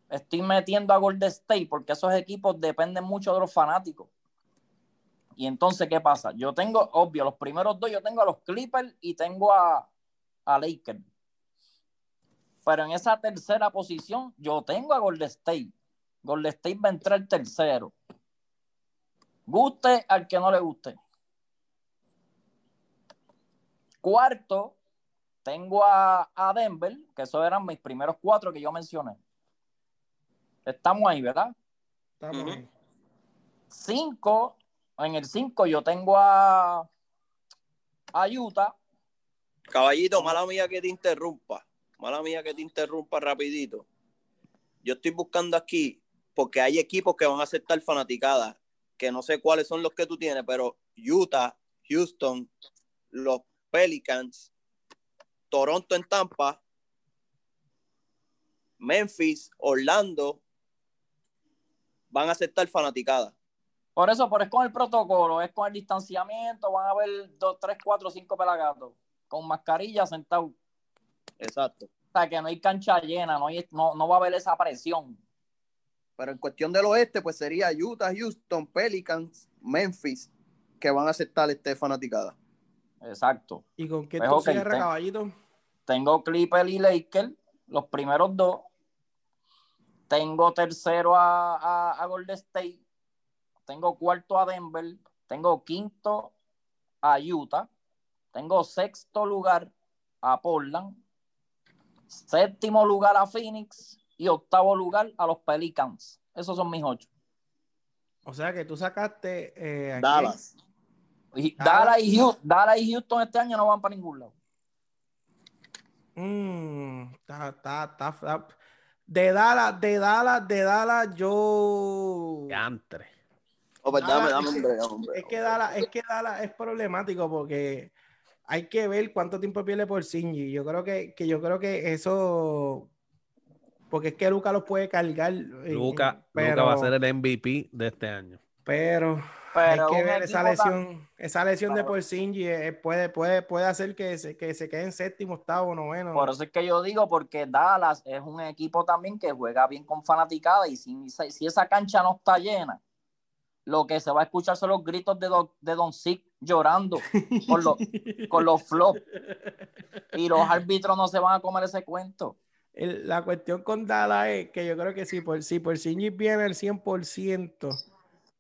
estoy metiendo a Golden State, porque esos equipos dependen mucho de los fanáticos. Y entonces, ¿qué pasa? Yo tengo, obvio, los primeros dos, yo tengo a los Clippers y tengo a, a Lakers. Pero en esa tercera posición, yo tengo a Golden State. Golden State va a entrar tercero. Guste al que no le guste. Cuarto, tengo a, a Denver, que esos eran mis primeros cuatro que yo mencioné. Estamos ahí, ¿verdad? Estamos ahí. Cinco, en el cinco yo tengo a, a Utah. Caballito, mala mía que te interrumpa. Mala mía que te interrumpa rapidito. Yo estoy buscando aquí porque hay equipos que van a aceptar fanaticadas, que no sé cuáles son los que tú tienes, pero Utah, Houston, los Pelicans, Toronto en Tampa, Memphis, Orlando, van a aceptar fanaticadas. Por eso, pero es con el protocolo, es con el distanciamiento, van a haber dos, tres, cuatro, cinco pelagatos con mascarilla sentados. Exacto. O sea, que no hay cancha llena, no, hay- no, no va a haber esa presión. Pero en cuestión del oeste, pues sería Utah, Houston, Pelicans, Memphis, que van a aceptar este fanaticada. Exacto. ¿Y con qué Pues, tú ok, cierras, ten- caballito? Tengo Clipper y Lakers, los primeros dos. Tengo tercero a, a, a Golden State. Tengo cuarto a Denver. Tengo quinto a Utah. Tengo sexto lugar a Portland. Séptimo lugar a Phoenix. Y octavo lugar a los Pelicans. Esos son mis ocho. O sea que tú sacaste. eh, ¿a quién? Dallas. Y Dallas. Dallas y, Houston, Dallas y Houston este año no van para ningún lado. Mm, está, está, está- De Dallas, de Dallas, de Dallas, yo. Yantre. Oh, pues dame, es, hombre, dame, hombre. es que Dallas, es que Dallas es problemático porque hay que ver cuánto tiempo pierde por Singy. Yo creo que, que yo creo que eso. Porque es que Luca los puede cargar. Luca, pero, Luca va a ser el MVP de este año. Pero Pero hay que un ver esa tan- lesión. Esa lesión de Porzingi eh, puede, puede, puede hacer que se, que se quede en séptimo, octavo, noveno. Por eso es que yo digo, porque Dallas es un equipo también que juega bien con fanaticada y si, si esa cancha no está llena, lo que se va a escuchar son los gritos de Don, de Don Sick llorando (laughs) con los, con los flops y los árbitros no se van a comer ese cuento. El- la cuestión con Dallas es que yo creo que si por si Porzingi viene al 100%,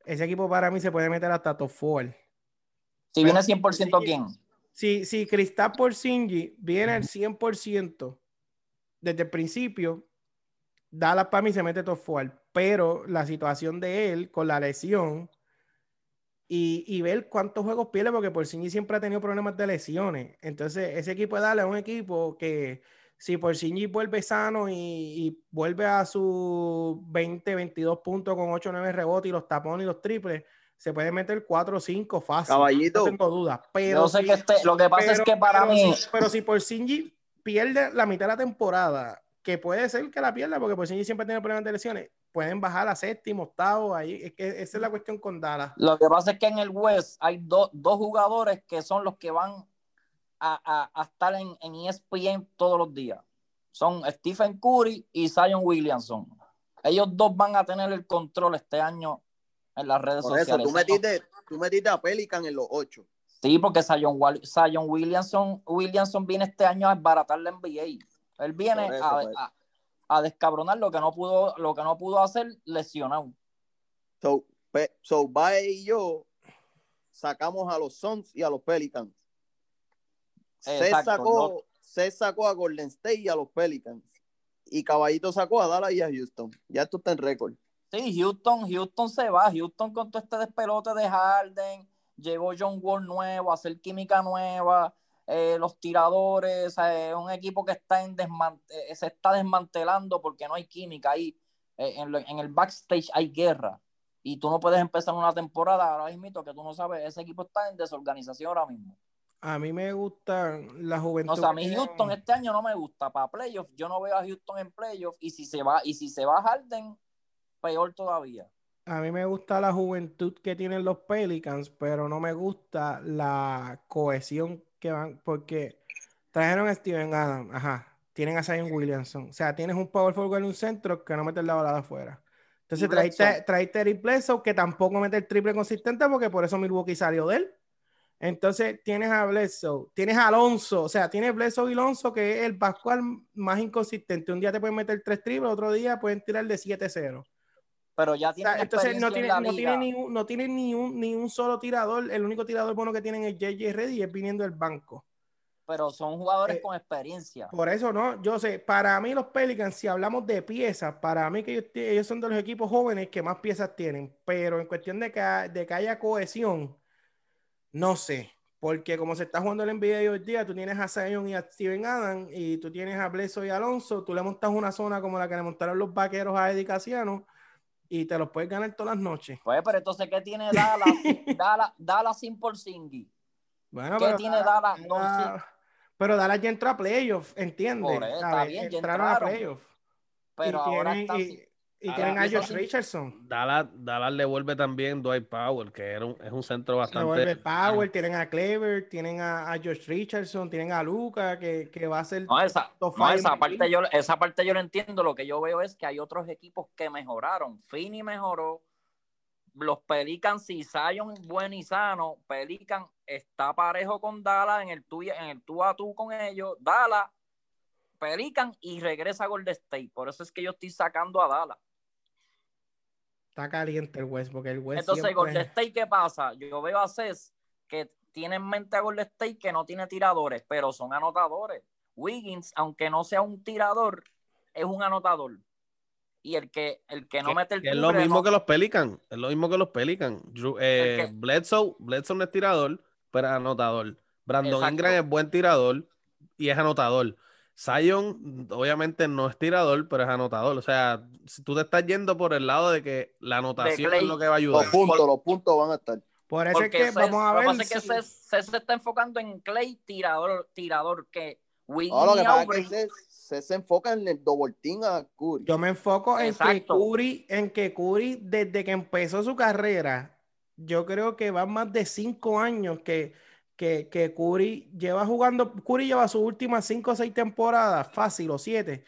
ese equipo para mí se puede meter hasta top 4. Si viene 100% quién. Si, si Cristal Porzingi viene al 100% desde el principio, Dallas para mí se mete top 4. Pero la situación de él con la lesión y, y ver cuántos juegos pierde, porque Porzingi siempre ha tenido problemas de lesiones. Entonces, ese equipo de Dallas es un equipo que si Porzingi vuelve sano y, y vuelve a sus 20, 22 puntos con 8, 9 rebotes y los tapones y los triples, se puede meter 4 o 5 fácil. Caballito. No tengo dudas. Pero Yo sé si- que este, lo que pasa es que para pero mí, si- pero si Porzingi pierde la mitad de la temporada, que puede ser que la pierda, porque Porzingi siempre tiene problemas de lesiones, pueden bajar a séptimo, octavo, ahí. Es que esa es la cuestión con Dallas. lo que pasa es que en el West hay do- dos jugadores que son los que van a, a- a estar en, en E ESPN todos los días. Son Stephen Curry y Zion Williamson. Ellos dos van a tener el control este año en las redes Por eso, sociales. tú metiste, tú metiste a Pelican en los ocho. Sí, porque Zion, Williamson, Williamson viene este año a desbaratar la NBA. Él viene a, a, descabronar lo que no pudo, lo que no pudo hacer lesionado. So, so y yo sacamos a los Suns y a los Pelicans. Se, sacó, se sacó a Golden State y a los Pelicans. Y Caballito sacó a Dallas y a Houston. Ya esto está en récord. Sí, Houston, Houston se va. Houston con todo este despelote de Harden. Llegó John Wall nuevo, a hacer química nueva. Eh, los tiradores, un equipo que está en eh, se está desmantelando porque no hay química ahí. Eh, en, en, el backstage hay guerra y tú no puedes empezar una temporada ahora mismo que tú no sabes, ese equipo está en desorganización ahora mismo. A mí me gusta la juventud. O sea, a mí Houston este año no me gusta para playoffs. Yo no veo a Houston en playoffs y si se va y si se va Harden, peor todavía. A mí me gusta la juventud que tienen los Pelicans, pero no me gusta la cohesión que van porque trajeron a Steven Adams, ajá, tienen a Zion Williamson, o sea, tienes un power forward en un centro que no mete la balada afuera. Entonces traiste, traiste a Eric Bledsoe, que tampoco mete el triple consistente porque por eso Milwaukee salió de él. Entonces tienes a Bledsoe, tienes a Alonso, o sea, tienes Bledsoe y Alonso, que es el Pascual más inconsistente. Un día te pueden meter tres triples, otro día pueden tirar de 7-0. Pero ya tiene. entonces no tiene, no tiene, ni, un, no tiene ni, un, ni un solo tirador. El único tirador bueno que tienen es JJ Reddy y es viniendo del banco pero son jugadores eh, con experiencia. Por eso, ¿no? Yo sé, para mí los Pelicans, si hablamos de piezas, para mí que ellos, son de los equipos jóvenes que más piezas tienen, pero en cuestión de que, de que haya cohesión, no sé, porque como se está jugando el NBA hoy día, tú tienes a Zion y a Steven Adams y tú tienes a Bleso y Alonso, tú le montas una zona como la que le montaron los vaqueros a Eddie y te los puedes ganar todas las noches. Pues, pero entonces, ¿qué tiene Dallas? (laughs) Dallas, Dallas sin por Bueno, ¿Qué tiene Dallas? Pero Dallas ya entró a playoffs, ¿entiendes? Está bien, ya entraron a playoffs. Pero ahora tienen, y, y tienen a Josh Richardson. Dallas, Dallas le vuelve también Dwight Powell, que era un, es un centro bastante. Le vuelve Powell, tienen a Clever, tienen a, a Josh Richardson, tienen a Luca, que, que va a ser. No, esa, no, esa, parte yo, esa parte yo lo entiendo. Lo que yo veo es que hay otros equipos que mejoraron. Fini mejoró, los Pelicans, si Zion buen y sano, Pelican está parejo con Dallas en el tú, en el tú a tú con ellos, Dallas, Pelican y regresa a Golden State. Por eso es que yo estoy sacando a Dallas. Está caliente el West, porque el West. Entonces, Golden State, ¿qué pasa? Yo veo a Cés que tiene en mente a Golden State que no tiene tiradores, pero son anotadores. Wiggins, aunque no sea un tirador, es un anotador y el que, el que no mete el Es lo mismo que los Pelican. Es lo mismo que los Pelican. Eh, Bledsoe, Bledsoe no es tirador, pero es anotador. Brandon Ingram es buen tirador y es anotador. Zion, obviamente, no es tirador, pero es anotador. O sea, si tú te estás yendo por el lado de que la anotación es lo que va a ayudar. Los puntos, los puntos van a estar. Por eso es que vamos a ver. Lo que pasa es que se, está enfocando en Clay tirador, tirador que se, enfoca en el doble a Curry. Yo me enfoco en que Curry, en que Curry, desde que empezó su carrera, yo creo que va más de cinco años que, que, que Curry lleva jugando. Curry lleva sus últimas cinco o seis temporadas, fácil, o siete.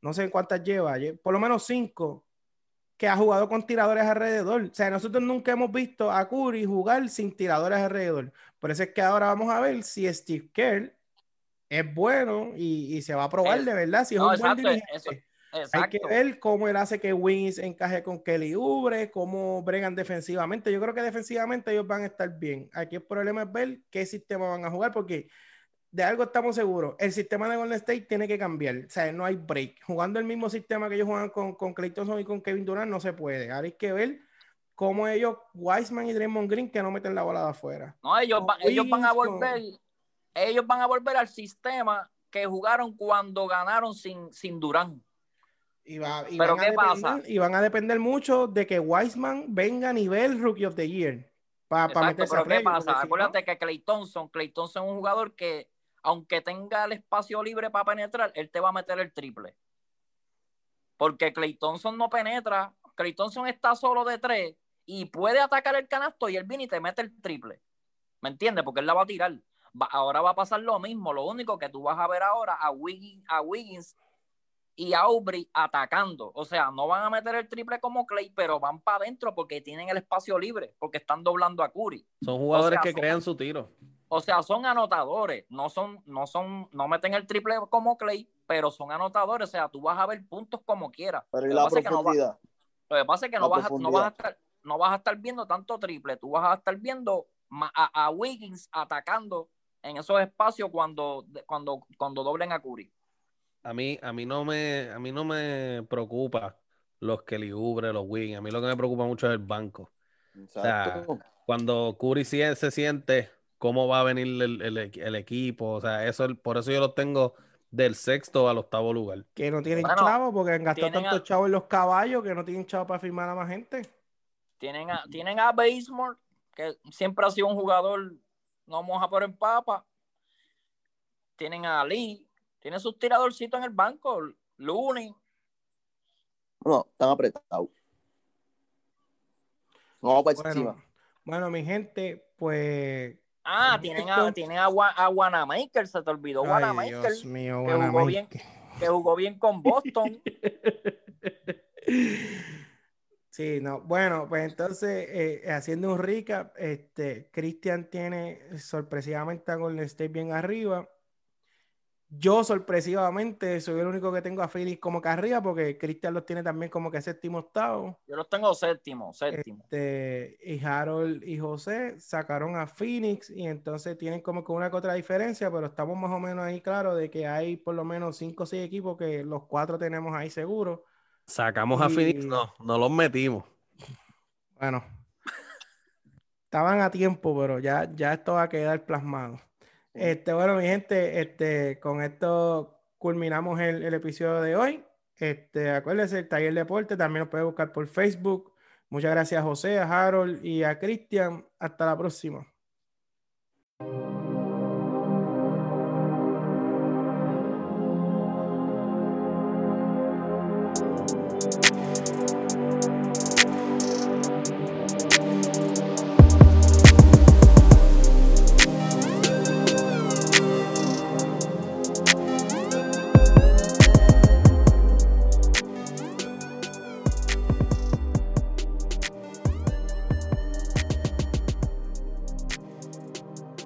No sé cuántas lleva, por lo menos cinco, que ha jugado con tiradores alrededor. O sea, nosotros nunca hemos visto a Curry jugar sin tiradores alrededor. Por eso es que ahora vamos a ver si Steve Kerr es bueno y, se va a probar de verdad si es un buen dirigente. Hay que ver cómo él hace que Wings encaje con Kelly Ubre, cómo bregan defensivamente. Yo creo que defensivamente ellos van a estar bien. Aquí el problema es ver qué sistema van a jugar, porque de algo estamos seguros. El sistema de Golden State tiene que cambiar. O sea, no hay break. Jugando el mismo sistema que ellos juegan con, con Clay y con Kevin Durant no se puede. Ahora hay que ver cómo ellos, Wiseman y Draymond Green, que no meten la bola de afuera. No, ellos, ellos van a volver ellos van a volver al sistema que jugaron cuando ganaron sin, sin Durán. Y, Pero ¿qué pasa? Y van a depender mucho de que Wiseman venga a nivel Rookie of the Year. Para pa pero ¿qué pasa? Acuérdate que Clay Thompson, Clay Thompson es un jugador que, aunque tenga el espacio libre para penetrar, él te va a meter el triple. Porque Clay Thompson no penetra. Clay Thompson está solo de tres y puede atacar el canasto y él viene y te mete el triple. ¿Me entiendes? Porque él la va a tirar ahora va a pasar lo mismo. Lo único que tú vas a ver ahora a Wiggins, a Wiggins y Aubrey atacando. O sea, no van a meter el triple como Clay, pero van para adentro porque tienen el espacio libre, porque están doblando a Curry. Son jugadores que crean su tiro. O sea, son anotadores, no son, no son, no meten el triple como Clay, pero son anotadores. O sea, tú vas a ver puntos como quieras. Pero Lo y la que pasa es que no va- profundidad. Lo que pasa es que La no vas, a, no, vas a estar, no vas a estar viendo tanto triple, tú vas a estar viendo a, a Wiggins atacando en esos espacios cuando, cuando, cuando doblen a Curry. A mí, a mí no me, a mí no me preocupa los que liubre, los wins. A mí lo que me preocupa mucho es el banco. Exacto. Cuando Curry se siente, cómo va a venir el, el el equipo. O sea, eso, por eso yo los tengo del sexto al octavo lugar. Que no tienen Bueno, chavos porque han gastado tantos a- chavos en los caballos que no tienen chavos para firmar a más gente. Tienen a, tienen a Basemore, que siempre ha sido un jugador no moja por en papa. Tienen a Lee, tienen sus tiradorcitos en el banco, Looney. No, están apretados. Vamos para Bueno, encima. bueno, mi gente, pues. Ah, tienen a, tienen a, a Wanamaker, se te olvidó Ay, Wanamaker, Dios mío, que jugó bien. Que jugó bien con Boston. (laughs) Sí, no. Bueno, pues entonces, eh, haciendo un recap, este, Cristian tiene sorpresivamente a Golden State bien arriba. Yo sorpresivamente soy el único que tengo a Phoenix como que arriba porque Cristian los tiene también como que séptimo octavo. Yo los tengo séptimo, séptimo. Este, y Harold y José sacaron a Phoenix y entonces tienen como que una que otra diferencia, pero estamos más o menos ahí claro de que hay por lo menos cinco o seis equipos que los cuatro tenemos ahí seguros. Sacamos a Phoenix, no, no los metimos. Bueno, (laughs) estaban a tiempo, pero ya, ya esto va a quedar plasmado. Este, bueno, mi gente, este, con esto culminamos el, episodio de hoy. Este, acuérdense, el taller deporte también lo puede buscar por Facebook. Muchas gracias a José, a Harold y a Cristian. Hasta la próxima.